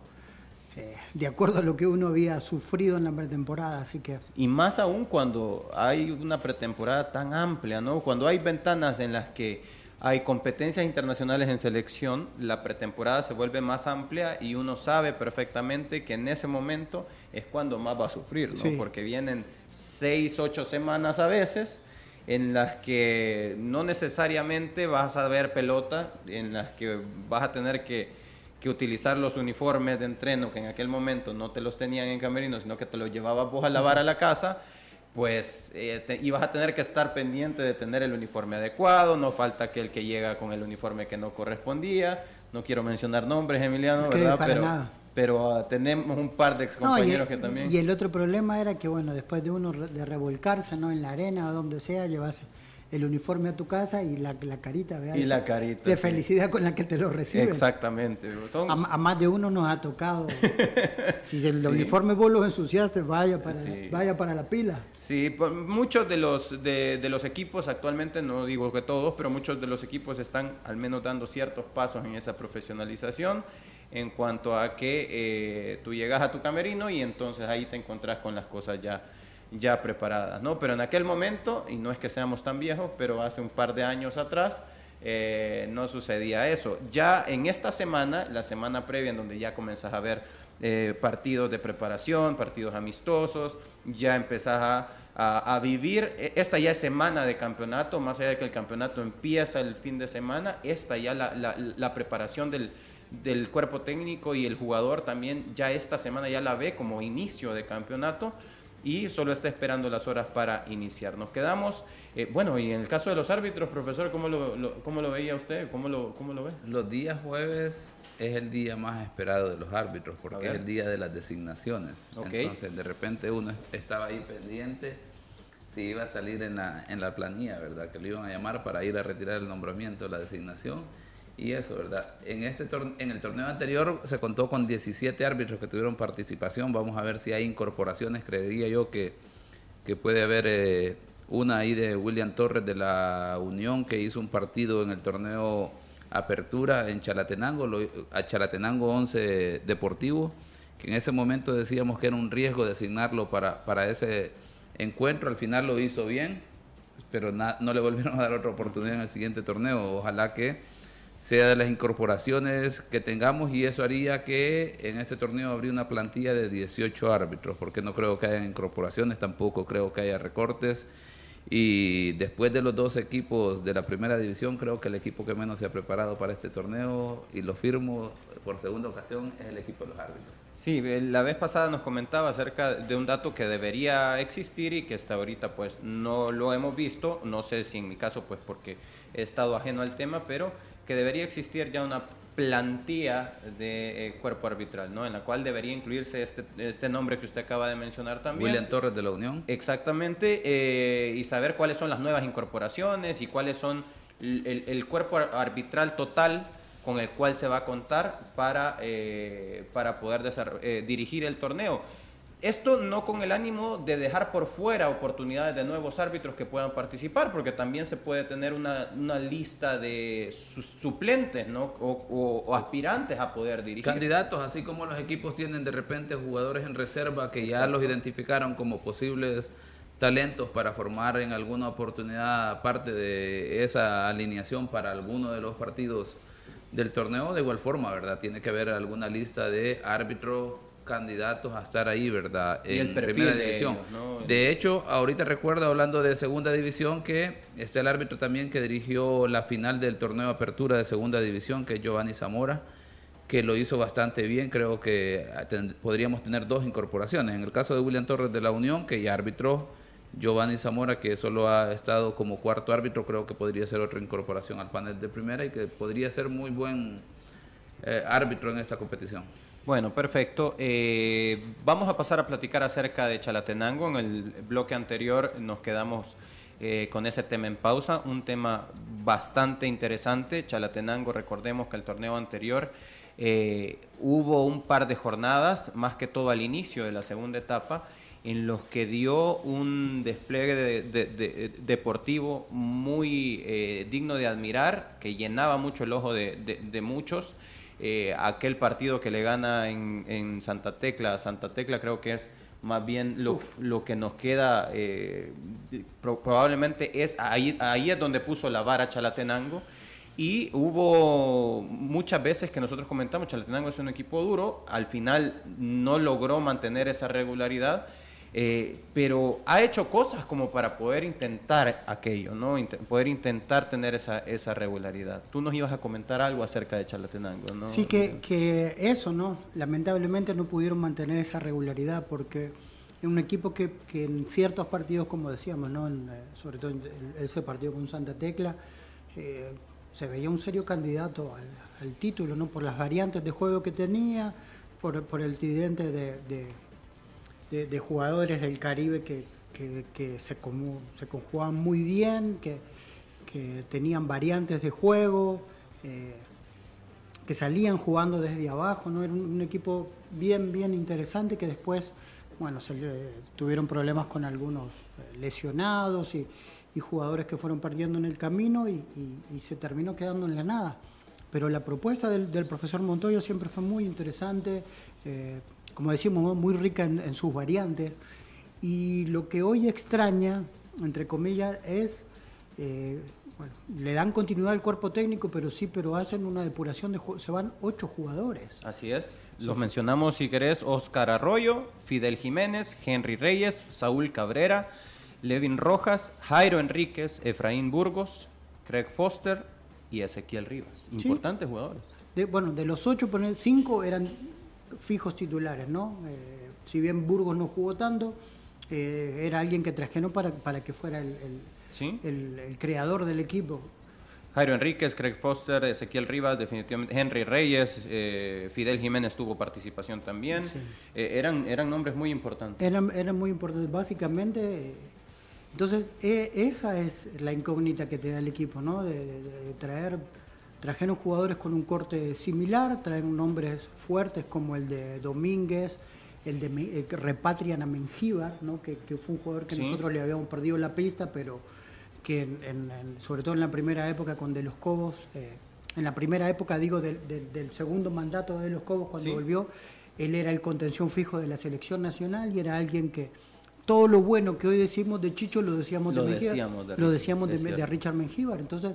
eh, de acuerdo a lo que uno había sufrido en la pretemporada, así que... Y más aún cuando hay una pretemporada tan amplia, ¿no? Cuando hay ventanas en las que hay competencias internacionales en selección, la pretemporada se vuelve más amplia y uno sabe perfectamente que en ese momento es cuando más va a sufrir, ¿no? Sí. Porque vienen seis, ocho semanas a veces en las que no necesariamente vas a ver pelota, en las que vas a tener que que utilizar los uniformes de entreno que en aquel momento no te los tenían en camerino, sino que te los llevabas vos a lavar a la casa, pues eh, te- ibas a tener que estar pendiente de tener el uniforme adecuado, no falta que el que llega con el uniforme que no correspondía, no quiero mencionar nombres, Emiliano, ¿verdad? para pero nada. pero ah, tenemos un par de ex No, compañeros que también... y el otro problema era que, bueno, después de uno de revolcarse, ¿no? En la arena o donde sea, llevas el uniforme a tu casa y la, la carita, ¿verdad? Y la carita, De sí. felicidad con la que te lo reciben. Exactamente. Son, A, a más de uno nos ha tocado. si el Sí. uniforme vos lo ensuciaste, vaya para, Sí. vaya para la pila. Sí, pues, muchos de los, de, de los equipos actualmente, no digo que todos, pero muchos de los equipos están al menos dando ciertos pasos en esa profesionalización en cuanto a que eh, tú llegas a tu camerino y entonces ahí te encontrás con las cosas ya, ya preparadas, ¿no? Pero en aquel momento, y no es que seamos tan viejos, pero hace un par de años atrás, eh, no sucedía eso. Ya en esta semana, la semana previa en donde ya comenzás a ver eh, partidos de preparación, partidos amistosos, ya empezás a, a- vivir, eh, esta ya es semana de campeonato, más allá de que el campeonato empieza el fin de semana, esta ya la, la- la preparación del, del cuerpo técnico y el jugador también ya esta semana ya la ve como inicio de campeonato y solo está esperando las horas para iniciar. Nos quedamos, eh, bueno, y en el caso de los árbitros, profesor, ¿cómo lo, lo- cómo lo veía usted? ¿Cómo lo, cómo lo ve? Los días jueves es el día más esperado de los árbitros porque es el día de las designaciones. Entonces, de repente uno estaba ahí pendiente si iba a salir en la, en la planilla, ¿verdad? Que lo iban a llamar para ir a retirar el nombramiento, la designación y eso, ¿verdad? En, este en el torneo anterior se contó con 17 árbitros que tuvieron participación. Vamos a ver si hay incorporaciones. Creería yo que, que puede haber eh, una ahí de William Torres de la Unión que hizo un partido en el torneo Apertura en Chalatenango, lo- a Chalatenango 11 Deportivo, que en ese momento decíamos que era un riesgo designarlo para, para ese encuentro. Al final lo hizo bien, pero na- no le volvieron a dar otra oportunidad en el siguiente torneo. Ojalá que sea de las incorporaciones que tengamos y eso haría que en este torneo habría una plantilla de 18 árbitros, porque no creo que haya incorporaciones, tampoco creo que haya recortes. Y después de los dos equipos de la primera división, creo que el equipo que menos se ha preparado para este torneo, y lo firmo por segunda ocasión, es el equipo de los árbitros. Sí, la vez pasada nos comentaba acerca de un dato que debería existir y que hasta ahorita pues no lo hemos visto, no sé si en mi caso pues porque he estado ajeno al tema, pero que debería existir ya una plantilla de eh, cuerpo arbitral, ¿no? En la cual debería incluirse este, este nombre que usted acaba de mencionar también. William Torres de la Unión. Exactamente, eh, y saber cuáles son las nuevas incorporaciones y cuáles son el, el- el cuerpo ar- arbitral total con el cual se va a contar para, eh, para poder eh, dirigir el torneo. Esto no con el ánimo de dejar por fuera oportunidades de nuevos árbitros que puedan participar, porque también se puede tener una, una lista de su- suplentes ¿no? o, o- o aspirantes a poder dirigir. Candidatos, así como los equipos tienen de repente jugadores en reserva que ya los identificaron como posibles talentos para formar en alguna oportunidad parte de esa alineación para alguno de los partidos del torneo, de igual forma, ¿verdad? Tiene que haber alguna lista de árbitros candidatos a estar ahí, ¿verdad? El En primera de división. ellos, ¿no? De hecho, ahorita recuerdo hablando de segunda división que está el árbitro también que dirigió la final del torneo de apertura de segunda división, que es Giovanni Zamora, que lo hizo bastante bien. Creo que ten- podríamos tener dos incorporaciones. En el caso de William Torres de la Unión, que ya arbitró, Giovanni Zamora, que solo ha estado como cuarto árbitro, creo que podría ser otra incorporación al panel de primera y que podría ser muy buen eh, árbitro en esa competición. Bueno, perfecto. Eh, vamos a pasar a platicar acerca de Chalatenango. En el bloque anterior nos quedamos eh, con ese tema en pausa, un tema bastante interesante. Chalatenango, recordemos que el torneo anterior eh, hubo un par de jornadas, más que todo al inicio de la segunda etapa, en los que dio un despliegue de- de- de- deportivo muy eh, digno de admirar, que llenaba mucho el ojo de muchos. Eh, aquel partido que le gana en, en Santa Tecla, Santa Tecla creo que es más bien lo, lo que nos queda, eh, pro- probablemente es ahí, ahí es donde puso la vara Chalatenango. Y hubo muchas veces que nosotros comentamos, Chalatenango es un equipo duro, al final no logró mantener esa regularidad, eh, pero ha hecho cosas como para poder intentar aquello, ¿no? Inte- poder intentar tener esa, esa regularidad. Tú nos ibas a comentar algo acerca de Chalatenango, ¿no? Sí, que, que eso, ¿no? Lamentablemente no pudieron mantener esa regularidad porque es un equipo que, que en ciertos partidos, como decíamos, ¿no? En, eh, sobre todo en ese partido con Santa Tecla, eh, se veía un serio candidato al, al título, ¿no? Por las variantes de juego que tenía, por, por el tridente de, de- de- jugadores del Caribe que, que- se, comu- se conjugaban muy bien, que, que tenían variantes de juego. eh, que salían jugando desde abajo, ¿no? Era un, equipo bien, bien interesante que después, bueno, tuvieron problemas con algunos eh, lesionados y, jugadores que fueron perdiendo en el camino y, se terminó quedando en la nada. Pero la propuesta del, profesor Montoyo siempre fue muy interesante, eh, como decimos, muy rica en, en sus variantes. Y lo que hoy extraña, entre comillas, es eh, bueno, le dan continuidad al cuerpo técnico, pero sí, pero hacen una depuración de se van ocho jugadores. Así es. Los mencionamos, si querés, Oscar Arroyo, Fidel Jiménez, Henry Reyes, Saúl Cabrera, Levin Rojas, Jairo Enríquez, Efraín Burgos, Craig Foster y Ezequiel Rivas. Sí. Importantes jugadores. De, bueno, de los ocho, poner cinco eran fijos titulares, ¿no? Eh, si bien Burgos no jugó tanto, eh, era alguien que trajeron para, para que fuera el, el- Sí. el- el creador del equipo. Jairo Enríquez, Craig Foster, Ezequiel Rivas, definitivamente, Henry Reyes, eh, Fidel Jiménez tuvo participación también. Sí. Eh, eran, eran nombres muy importantes. Eran, eran muy importantes. Básicamente, entonces, e- esa es la incógnita que te da el equipo, ¿no? De, de- de traer, trajeron jugadores con un corte similar, traen nombres fuertes como el de Domínguez, el de eh, que repatrian a Mengíbar, ¿no? Que, que fue un jugador que Sí. nosotros le habíamos perdido la pista, pero que en- en- en- sobre todo en la primera época con De los Cobos, eh, en la primera época digo del, segundo mandato de De los Cobos cuando Sí. volvió, él era el contención fijo de la selección nacional y era alguien que todo lo bueno que hoy decimos de Chicho lo decíamos Lo de Mengíbar, decíamos de lo decíamos de. Richard Mengíbar. Entonces,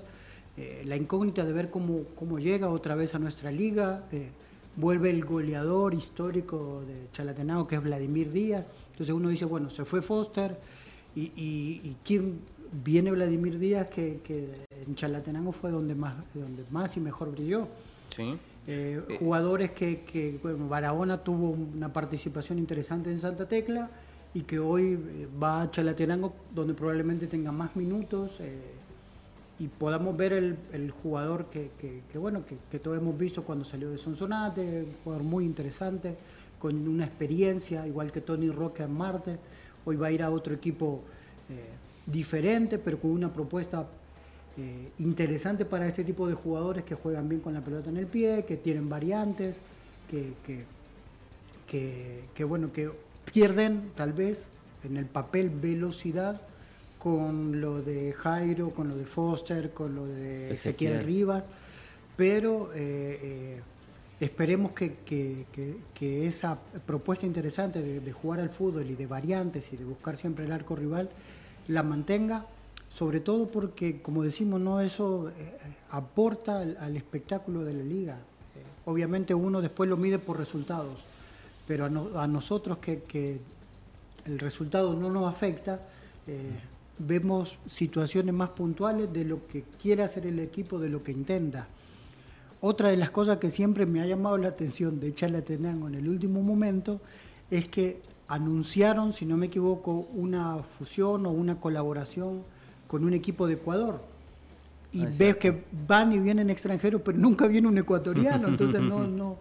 eh, la incógnita de ver cómo, cómo llega otra vez a nuestra liga, eh, vuelve el goleador histórico de Chalatenango que es Vladimir Díaz. Entonces uno dice, bueno, se fue Foster y, y- y quién viene Vladimir Díaz que, que en Chalatenango fue donde más, donde más y mejor brilló. Sí. Eh, jugadores que, que, bueno, Barahona tuvo una participación interesante en Santa Tecla y que hoy eh, va a Chalatenango donde probablemente tenga más minutos eh, y podamos ver el, jugador que, bueno que, todos hemos visto cuando salió de Sonsonate, un jugador muy interesante, con una experiencia, igual que Tony Roca en Marte, hoy va a ir a otro equipo eh, diferente, pero con una propuesta eh, interesante para este tipo de jugadores que juegan bien con la pelota en el pie, que tienen variantes, que, bueno, que pierden tal vez en el papel velocidad con lo de Jairo, con lo de Foster, con lo de Ezequiel, Ezequiel. Rivas, pero eh, eh, esperemos que, que- que- que esa propuesta interesante de, de jugar al fútbol y de variantes y de buscar siempre el arco rival la mantenga, sobre todo porque, como decimos, no eso eh, aporta al, al espectáculo de la liga. Eh, obviamente uno después lo mide por resultados, pero a, no- a nosotros que, que el resultado no nos afecta, eh, vemos situaciones más puntuales de lo que quiere hacer el equipo, de lo que intenta. Otra de las cosas que siempre me ha llamado la atención de Chalatenango en el último momento es que anunciaron, si no me equivoco, una fusión o una colaboración con un equipo de Ecuador. Y es ves que van y vienen extranjeros, pero nunca viene un ecuatoriano, entonces no, no,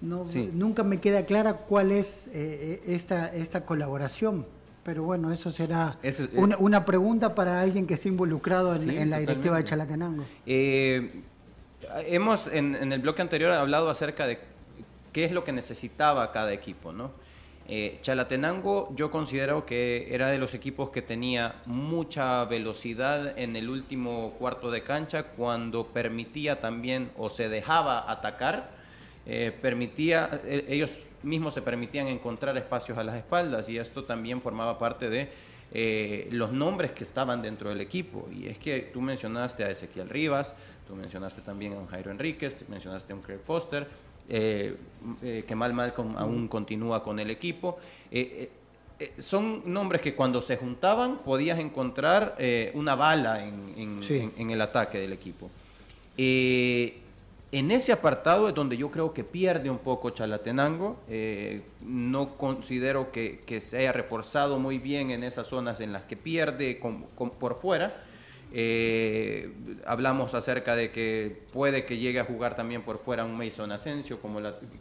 no, Sí. nunca me queda clara cuál es eh, eh, esta, esta colaboración. Pero bueno, eso será eh, una, una pregunta para alguien que esté involucrado en, Sí, en la directiva de. Chalatenango. Eh, hemos en, en el bloque anterior hablado acerca de qué es lo que necesitaba cada equipo, ¿no? Eh, Chalatenango yo considero que era de los equipos que tenía mucha velocidad en el último cuarto de cancha cuando permitía también o se dejaba atacar, permitía, ellos mismos se permitían encontrar espacios a las espaldas y esto también formaba parte de eh, los nombres que estaban dentro del equipo. Y es que tú mencionaste a Ezequiel Rivas, tú mencionaste también a un Jairo Enríquez, tú mencionaste a un Craig Foster, eh, eh, que Mal Malcolm aún continúa con el equipo. Son nombres que cuando se juntaban podías encontrar una bala en, en- Sí. en- en el ataque del equipo. En ese apartado es donde yo creo que pierde un poco Chalatenango. Eh, no considero que, que se haya reforzado muy bien en esas zonas en las que pierde por fuera. Eh, hablamos acerca de que puede que llegue a jugar también por fuera un Mason Asensio,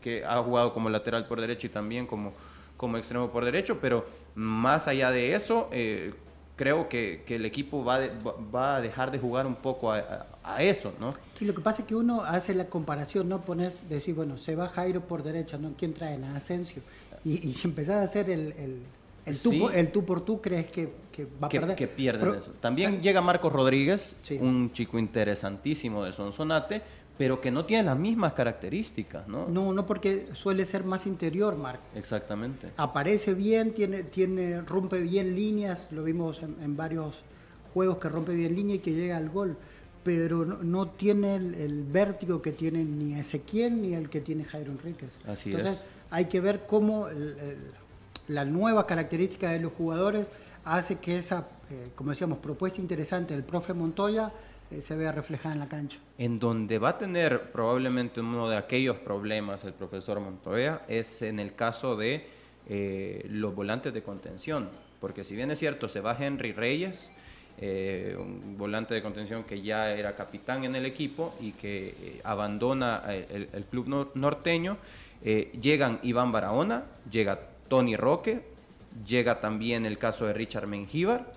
que ha jugado como lateral por derecho y también como, como extremo por derecho, pero más allá de eso, eh, creo que, que el equipo va, de- va- a dejar de jugar un poco a, a- a eso, ¿no? Y lo que pasa es que uno hace la comparación, no pones, decir, bueno, se va Jairo por derecha, ¿no? ¿Quién trae? A Asensio. Y, y si empezás a hacer el, el, el, tú, Sí. por, el tú por tú, crees que, que va a que, perder. que pierden Pero- eso. También llega Marcos Rodríguez, Sí. un chico interesantísimo de Sonsonate, pero que no tiene las mismas características, ¿no? No, no porque suele ser más interior, Marco. Exactamente. Aparece bien, tiene, tiene, rompe bien líneas, lo vimos en, en varios juegos que rompe bien línea y que llega al gol, pero no, no tiene el, el vértigo que tiene ni Ezequiel ni el que tiene Jairo Enríquez. Así Entonces es. hay que ver cómo el- el- la nueva característica de los jugadores hace que esa, eh, como decíamos, propuesta interesante del profe Montoya eh, se vea reflejada en la cancha. En donde va a tener probablemente uno de aquellos problemas el profesor Montoya es en el caso de eh, los volantes de contención. porque si bien es cierto, se va Henry Reyes, eh, un volante de contención que ya era capitán en el equipo y que abandona el, club nor- norteño, llegan Iván Barahona, llega Tony Roque, llega también el caso de Richard Mengíbar.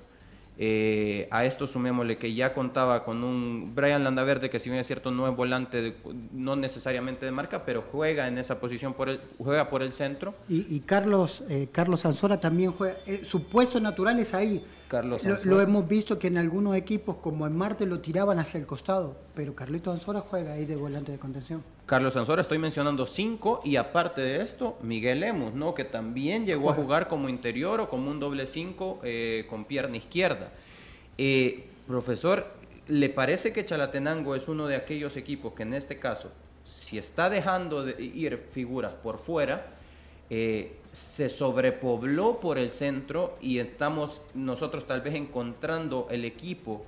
Eh, a esto sumémosle que ya contaba con un Brian Landaverde que si bien es cierto no es volante, de- no necesariamente de marca, pero juega en esa posición, por el, juega por el centro. Y, y Carlos, eh, Carlos también juega. eh, su puesto natural es ahí. Carlos Lo, lo hemos visto que en algunos equipos, como en Marte, lo tiraban hacia el costado. Pero Carlito Sansora juega ahí de volante de contención. Carlos Sansora, estoy mencionando cinco, y aparte de esto, Miguel Lemus, ¿no? que también llegó a jugar como interior o como un doble cinco eh, con pierna izquierda. Eh, profesor, ¿le parece que Chalatenango es uno de aquellos equipos que en este caso, si está dejando de ir figuras por fuera, eh, se sobrepobló por el centro y estamos nosotros tal vez encontrando el equipo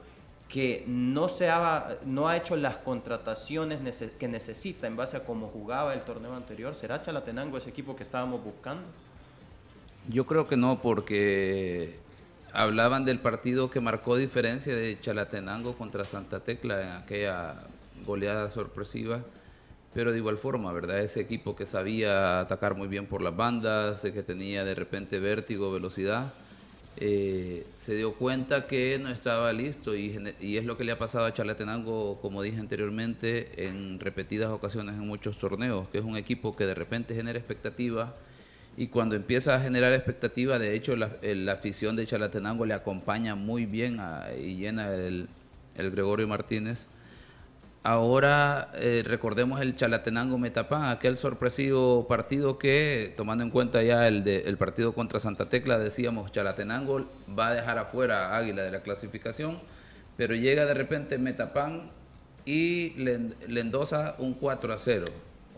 que no, se ha, no ha hecho las contrataciones que necesita en base a cómo jugaba el torneo anterior. ¿Será Chalatenango ese equipo que estábamos buscando? Yo creo que no, porque hablaban del partido que marcó diferencia de Chalatenango contra Santa Tecla en aquella goleada sorpresiva. Pero de igual forma, ¿verdad? Ese equipo que sabía atacar muy bien por las bandas, que tenía de repente vértigo, velocidad, eh, se dio cuenta que no estaba listo y, es lo que le ha pasado a Chalatenango, como dije anteriormente, en repetidas ocasiones en muchos torneos, que es un equipo que de repente genera expectativa y cuando empieza a generar expectativa, de hecho la, el- la afición de Chalatenango le acompaña muy bien a- y llena el Gregorio Martínez. Ahora eh, recordemos el Chalatenango Metapán, aquel sorpresivo partido que, tomando en cuenta ya el, de- el partido contra Santa Tecla, decíamos Chalatenango va a dejar afuera a Águila de la clasificación, pero llega de repente Metapán y le, le endosa un 4 a 0,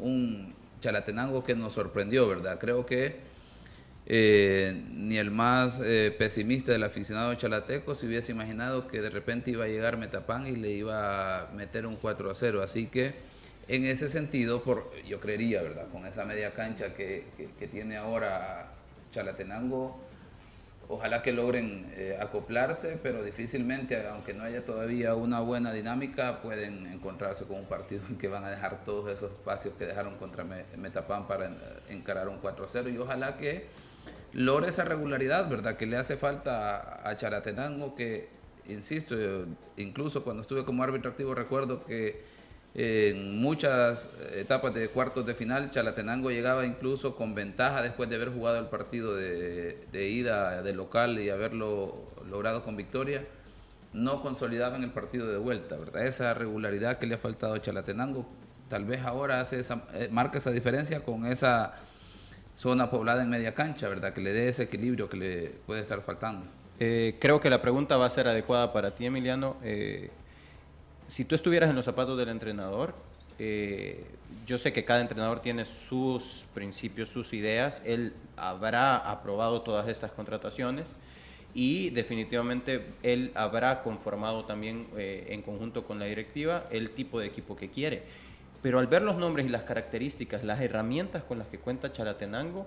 un Chalatenango que nos sorprendió, ¿verdad? Creo que eh, ni el más eh, pesimista del aficionado chalateco se hubiese imaginado que de repente iba a llegar Metapán y le iba a meter un 4 a 0. Así que en ese sentido, por, yo creería, ¿verdad? Con esa media cancha que, que- tiene ahora Chalatenango, ojalá que logren eh, acoplarse, pero difícilmente, aunque no haya todavía una buena dinámica, pueden encontrarse con un partido en que van a dejar todos esos espacios que dejaron contra Me- Metapán para eh, encarar un 4 a 0 y ojalá que logre esa regularidad, ¿verdad? Que le hace falta a, Charatenango, que, insisto, incluso cuando estuve como árbitro activo recuerdo que en muchas etapas de cuartos de final Chalatenango llegaba incluso con ventaja después de haber jugado el partido de, ida de local y haberlo logrado con victoria. No consolidaba en el partido de vuelta, ¿verdad? Esa regularidad que le ha faltado a Chalatenango, tal vez ahora hace esa, eh, marca esa diferencia con esa zona poblada en media cancha, ¿verdad? Que le dé ese equilibrio que le puede estar faltando. Eh, creo que la pregunta va a ser adecuada para ti, Emiliano. Eh, si tú estuvieras en los zapatos del entrenador, eh, yo sé que cada entrenador tiene sus principios, sus ideas. Él habrá aprobado todas estas contrataciones y definitivamente él habrá conformado también eh, en conjunto con la directiva el tipo de equipo que quiere. Pero al ver los nombres y las características, las herramientas con las que cuenta Chalatenango,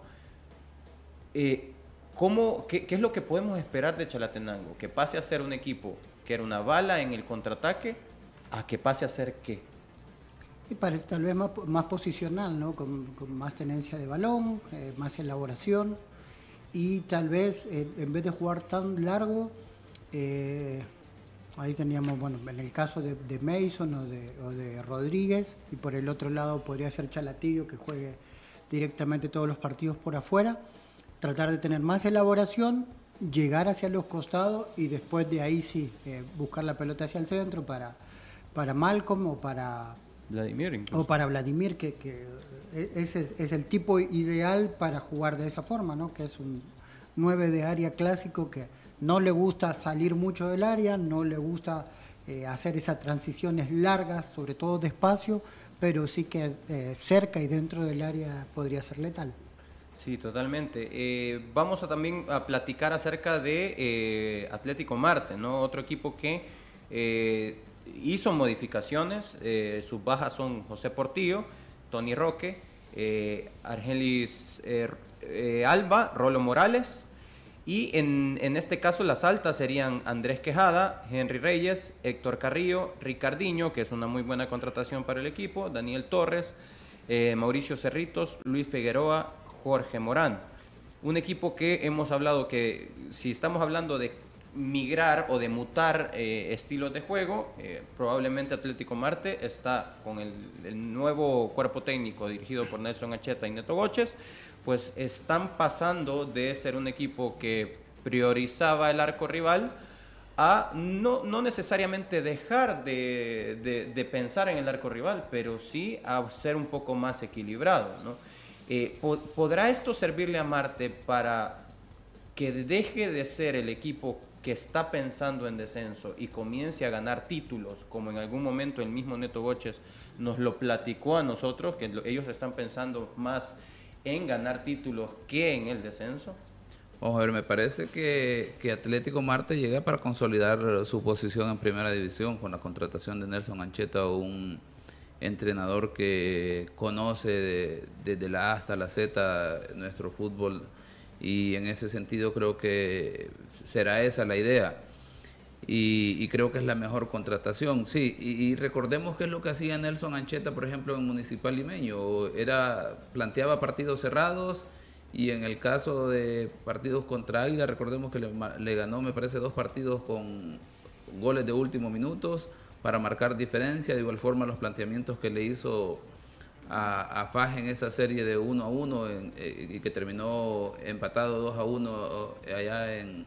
eh, ¿cómo, qué, es lo que podemos esperar de Chalatenango? Que pase a ser un equipo que era una bala en el contraataque, a que pase a ser qué? Y parece tal vez más, más posicional, ¿no? Con, más tenencia de balón, eh, más elaboración y tal vez eh, en vez de jugar tan largo, ahí teníamos, bueno, en el caso de, de Mason o de, o de Rodríguez y por el otro lado podría ser Chalatillo que juegue directamente todos los partidos por afuera, tratar de tener más elaboración, llegar hacia los costados y después de ahí sí eh, buscar la pelota hacia el centro para, para Malcolm o para Vladimir incluso. o para Vladimir, que, que ese es, es el tipo ideal para jugar de esa forma, ¿no? Que es un 9 de área clásico que no le gusta salir mucho del área, no le gusta eh, hacer esas transiciones largas, sobre todo despacio, pero sí que eh, cerca y dentro del área podría ser letal. Sí, totalmente. Eh, vamos a también a platicar acerca de Atlético Marte, ¿no? Otro equipo que hizo modificaciones. sus bajas son José Portillo, Tony Roque, Argelis Alba, Rolo Morales Y en, en, este caso las altas serían Andrés Quejada, Henry Reyes, Héctor Carrillo, Ricardiño, que es una muy buena contratación para el equipo, Daniel Torres, eh, Mauricio Cerritos, Luis Figueroa, Jorge Morán. Un equipo que hemos hablado que si estamos hablando de migrar o de mutar eh, estilos de juego, eh, probablemente Atlético Marte está con el, el, nuevo cuerpo técnico dirigido por Nelson Acheta y Neto Goches, pues están pasando de ser un equipo que priorizaba el arco rival a no, no necesariamente dejar de, de, pensar en el arco rival, pero sí a ser un poco más equilibrado. ¿no? Eh, ¿Podrá esto servirle a Marte para que deje de ser el equipo que está pensando en descenso y comience a ganar títulos, como en algún momento el mismo Neto Goches nos lo platicó a nosotros, que ellos están pensando más en ganar títulos que en el descenso? Vamos a ver, me parece que, Atlético Marte llega para consolidar su posición en primera división con la contratación de Nelson Ancheta, un entrenador que conoce desde de la A hasta la Z nuestro fútbol y en ese sentido creo que será esa la idea. Y, y, creo que es la mejor contratación. Sí, y, recordemos qué es lo que hacía Nelson Ancheta, por ejemplo, en Municipal Limeño. Era, planteaba partidos cerrados y en el caso de partidos contra Águila, recordemos que le, le ganó, me parece, dos partidos con goles de último minutos para marcar diferencia. De igual forma, los planteamientos que le hizo a, a Faj en esa serie de 1 a 1 en, eh, y que terminó empatado 2 a 1 allá en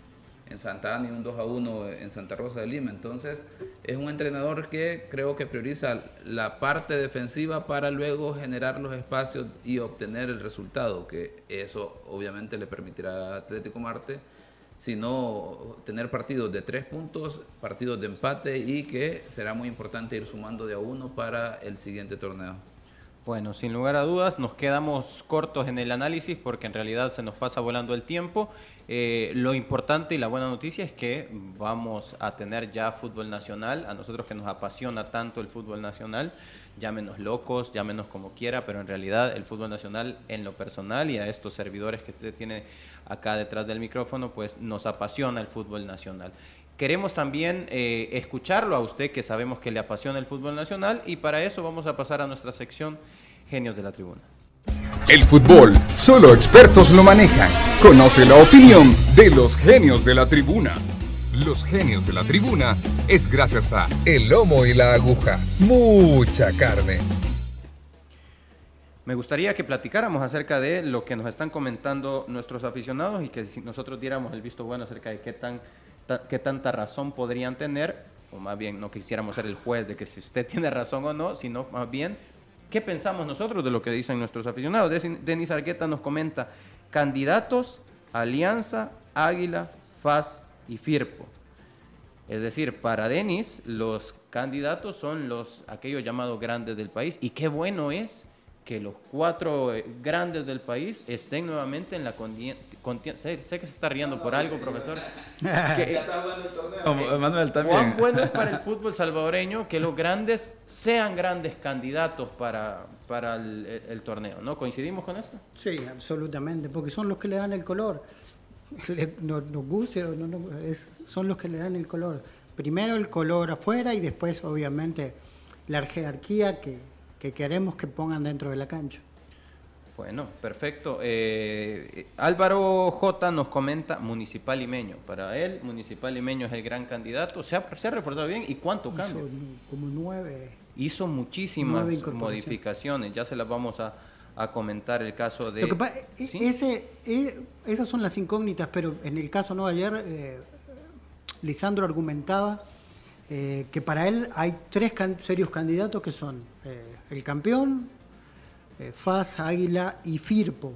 en Santa Ana y un 2 a 1 en Santa Rosa de Lima. Entonces, es un entrenador que creo que prioriza la parte defensiva para luego generar los espacios y obtener el resultado, que eso obviamente le permitirá a Atlético Marte, sino tener partidos de tres puntos, partidos de empate y que será muy importante ir sumando de a uno para el siguiente torneo. Bueno, sin lugar a dudas, nos quedamos cortos en el análisis porque en realidad se nos pasa volando el tiempo. Eh, lo importante y la buena noticia es que vamos a tener ya fútbol nacional. A nosotros que nos apasiona tanto el fútbol nacional, llámenos locos, llámenos como quiera, pero en realidad el fútbol nacional en lo personal y a estos servidores que usted tiene acá detrás del micrófono, pues nos apasiona el fútbol nacional. Queremos también eh, escucharlo a usted que sabemos que le apasiona el fútbol nacional y para eso vamos a pasar a nuestra sección Genios de la Tribuna. El fútbol, solo expertos lo manejan. Conoce la opinión de los genios de la tribuna. Los genios de la tribuna es gracias a El Lomo y la Aguja. Mucha carne. Me gustaría que platicáramos acerca de lo que nos están comentando nuestros aficionados y que si nosotros diéramos el visto bueno acerca de qué, tan, ta, qué tanta razón podrían tener, o más bien no quisiéramos ser el juez de que si usted tiene razón o no, sino más bien ¿Qué pensamos nosotros de lo que dicen nuestros aficionados? Denis Argueta nos comenta, candidatos, Alianza, Águila, FAS y FIRPO. Es decir, para Denis los candidatos son los aquellos llamados grandes del país y qué bueno es que los cuatro eh, grandes del país estén nuevamente en la contienda. Sé, sé, que se está riendo por algo, profesor. que, eh, Manuel también. Cuán bueno es para el fútbol salvadoreño que los grandes sean grandes candidatos para, para el, el, el, torneo, ¿no? ¿Coincidimos con esto? Sí, absolutamente, porque son los que le dan el color. Nos, nos guste o no, no es, son los que le dan el color. Primero el color afuera y después, obviamente, la jerarquía que, que queremos que pongan dentro de la cancha. Bueno, perfecto. Eh, Álvaro J nos comenta Municipal Limeño. Para él, Municipal Limeño es el gran candidato. Se ha, se ha reforzado bien. ¿Y cuánto Hizo cambio? Como nueve. Hizo muchísimas modificaciones. Ya se las vamos a, a comentar el caso de... Lo que pasa, ¿Sí? ese, e, esas son las incógnitas, pero en el caso no ayer, eh, Lisandro argumentaba eh, que para él hay tres can serios candidatos que son el campeón, eh, FAS, Águila y Firpo,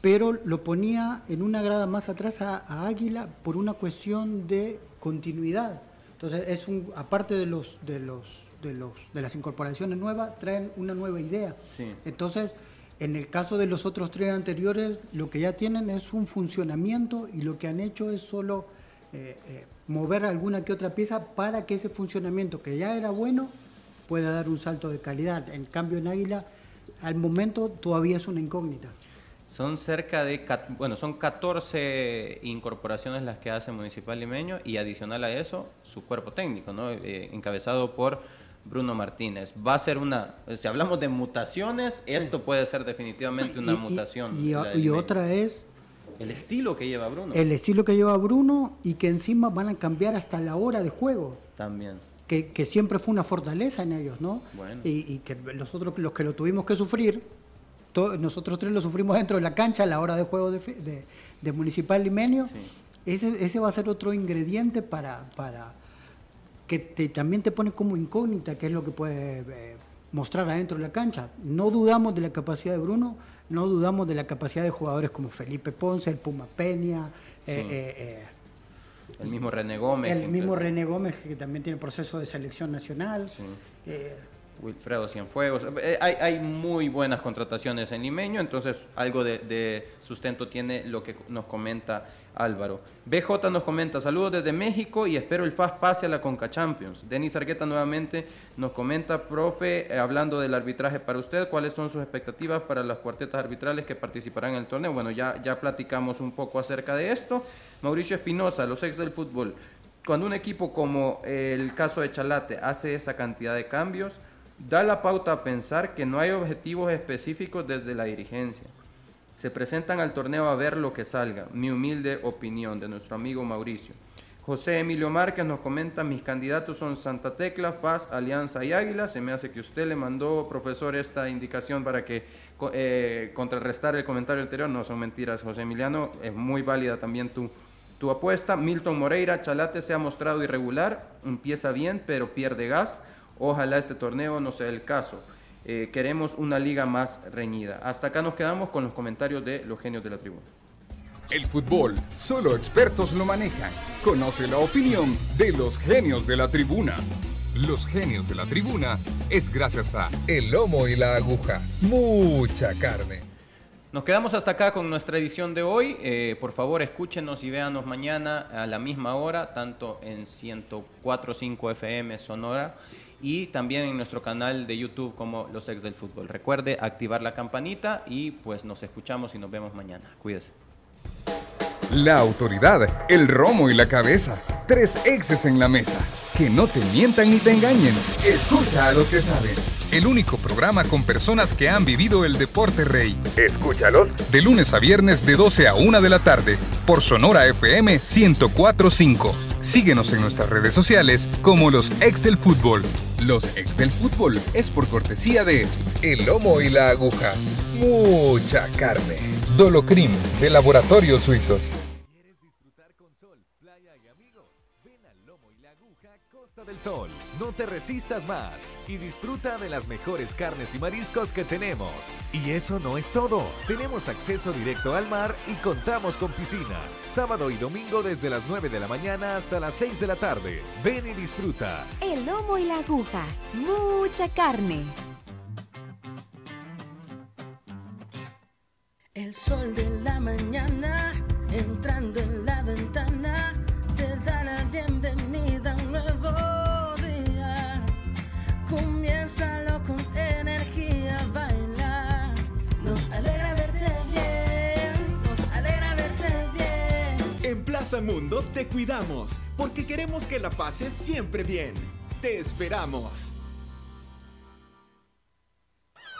pero lo ponía en una grada más atrás a, a, Águila por una cuestión de continuidad. Entonces, es un, aparte de los, de los de los de las incorporaciones nuevas, traen una nueva idea. Sí. Entonces, en el caso de los otros tres anteriores, lo que ya tienen es un funcionamiento y lo que han hecho es solo eh, eh, mover alguna que otra pieza para que ese funcionamiento que ya era bueno pueda dar un salto de calidad. En cambio, en Águila, al momento todavía es una incógnita. Son cerca de, bueno, son 14 incorporaciones las que hace Municipal Limeño y adicional a eso, su cuerpo técnico, ¿no? Eh, encabezado por Bruno Martínez. Va a ser una, si hablamos de mutaciones, esto puede ser definitivamente una Y- mutación. Y, y otra es El estilo que lleva Bruno. el estilo que lleva Bruno y que encima van a cambiar hasta la hora de juego. También. Que, que siempre fue una fortaleza en ellos, ¿no? Bueno. Y, y que nosotros, los que lo tuvimos que sufrir, to- nosotros tres lo sufrimos dentro de la cancha a la hora de juego de, de- de Municipal Limenio. Ese, ese va a ser otro ingrediente para, para que te- también te pone como incógnita qué es lo que puede eh, mostrar adentro de la cancha. No dudamos de la capacidad de Bruno, no dudamos de la capacidad de jugadores como Felipe Ponce, el Puma Peña, eh, Sí. eh, eh, El mismo René Gómez. el mismo. René Gómez, que también tiene proceso de selección nacional. Eh, Wilfredo Cienfuegos. Eh, Hay, hay muy buenas contrataciones en Limeño, entonces algo de, sustento tiene lo que nos comenta Álvaro. BJ nos comenta, saludos desde México y espero el Fast pase a la Conca Champions. Denis Argueta nuevamente nos comenta, profe, eh, hablando del arbitraje para usted, ¿cuáles son sus expectativas para las cuartetas arbitrales que participarán en el torneo? Bueno, ya, ya platicamos un poco acerca de esto. Mauricio Espinosa, los ex del fútbol. Cuando un equipo como el caso de Chalate hace esa cantidad de cambios, da la pauta a pensar que no hay objetivos específicos desde la dirigencia. Se presentan al torneo a ver lo que salga. Mi humilde opinión de nuestro amigo Mauricio. José Emilio Márquez nos comenta, mis candidatos son Santa Tecla, FAS, Alianza y Águila. Se me hace que usted le mandó, profesor, esta indicación para que eh, contrarrestar el comentario anterior. No son mentiras, José Emiliano. Es muy válida también tu, tu apuesta. Milton Moreira, Chalate se ha mostrado irregular, empieza bien, pero pierde gas. Ojalá este torneo no sea el caso. Eh, queremos una liga más reñida. Hasta acá nos quedamos con los comentarios de los genios de la tribuna. El fútbol, solo expertos lo manejan. Conoce la opinión de los genios de la tribuna. Los genios de la tribuna es gracias a El Lomo y la Aguja. Mucha carne. Nos quedamos hasta acá con nuestra edición de hoy. Eh, por favor, escúchenos y véanos mañana a la misma hora, tanto en 104.5 FM Sonora y también en nuestro canal de YouTube como Los Ex del Fútbol. Recuerde activar la campanita y pues nos escuchamos y nos vemos mañana. Cuídese. La autoridad, el romo y la cabeza. Tres exes en la mesa. Que no te mientan ni te engañen. Escucha a los que saben. El único programa con personas que han vivido el deporte rey. Escúchalos. De lunes a viernes de 12 a 1 de la tarde. Por Sonora FM 1045. Síguenos en nuestras redes sociales como los ex del fútbol. Los ex del fútbol es por cortesía de El Lomo y la Aguja. Mucha carne. Dolocrim de Laboratorios Suizos. Del Sol. No te resistas más y disfruta de las mejores carnes y mariscos que tenemos. Y eso no es todo. Tenemos acceso directo al mar y contamos con piscina. Sábado y domingo desde las 9 de la mañana hasta las 6 de la tarde. Ven y disfruta. El lomo y la aguja. Mucha carne. El sol de la mañana entrando en la ventana te da la bienvenida Comiénzalo con energía, baila. Nos alegra verte bien, nos alegra verte bien. En Plaza Mundo te cuidamos porque queremos que la pases siempre bien. Te esperamos.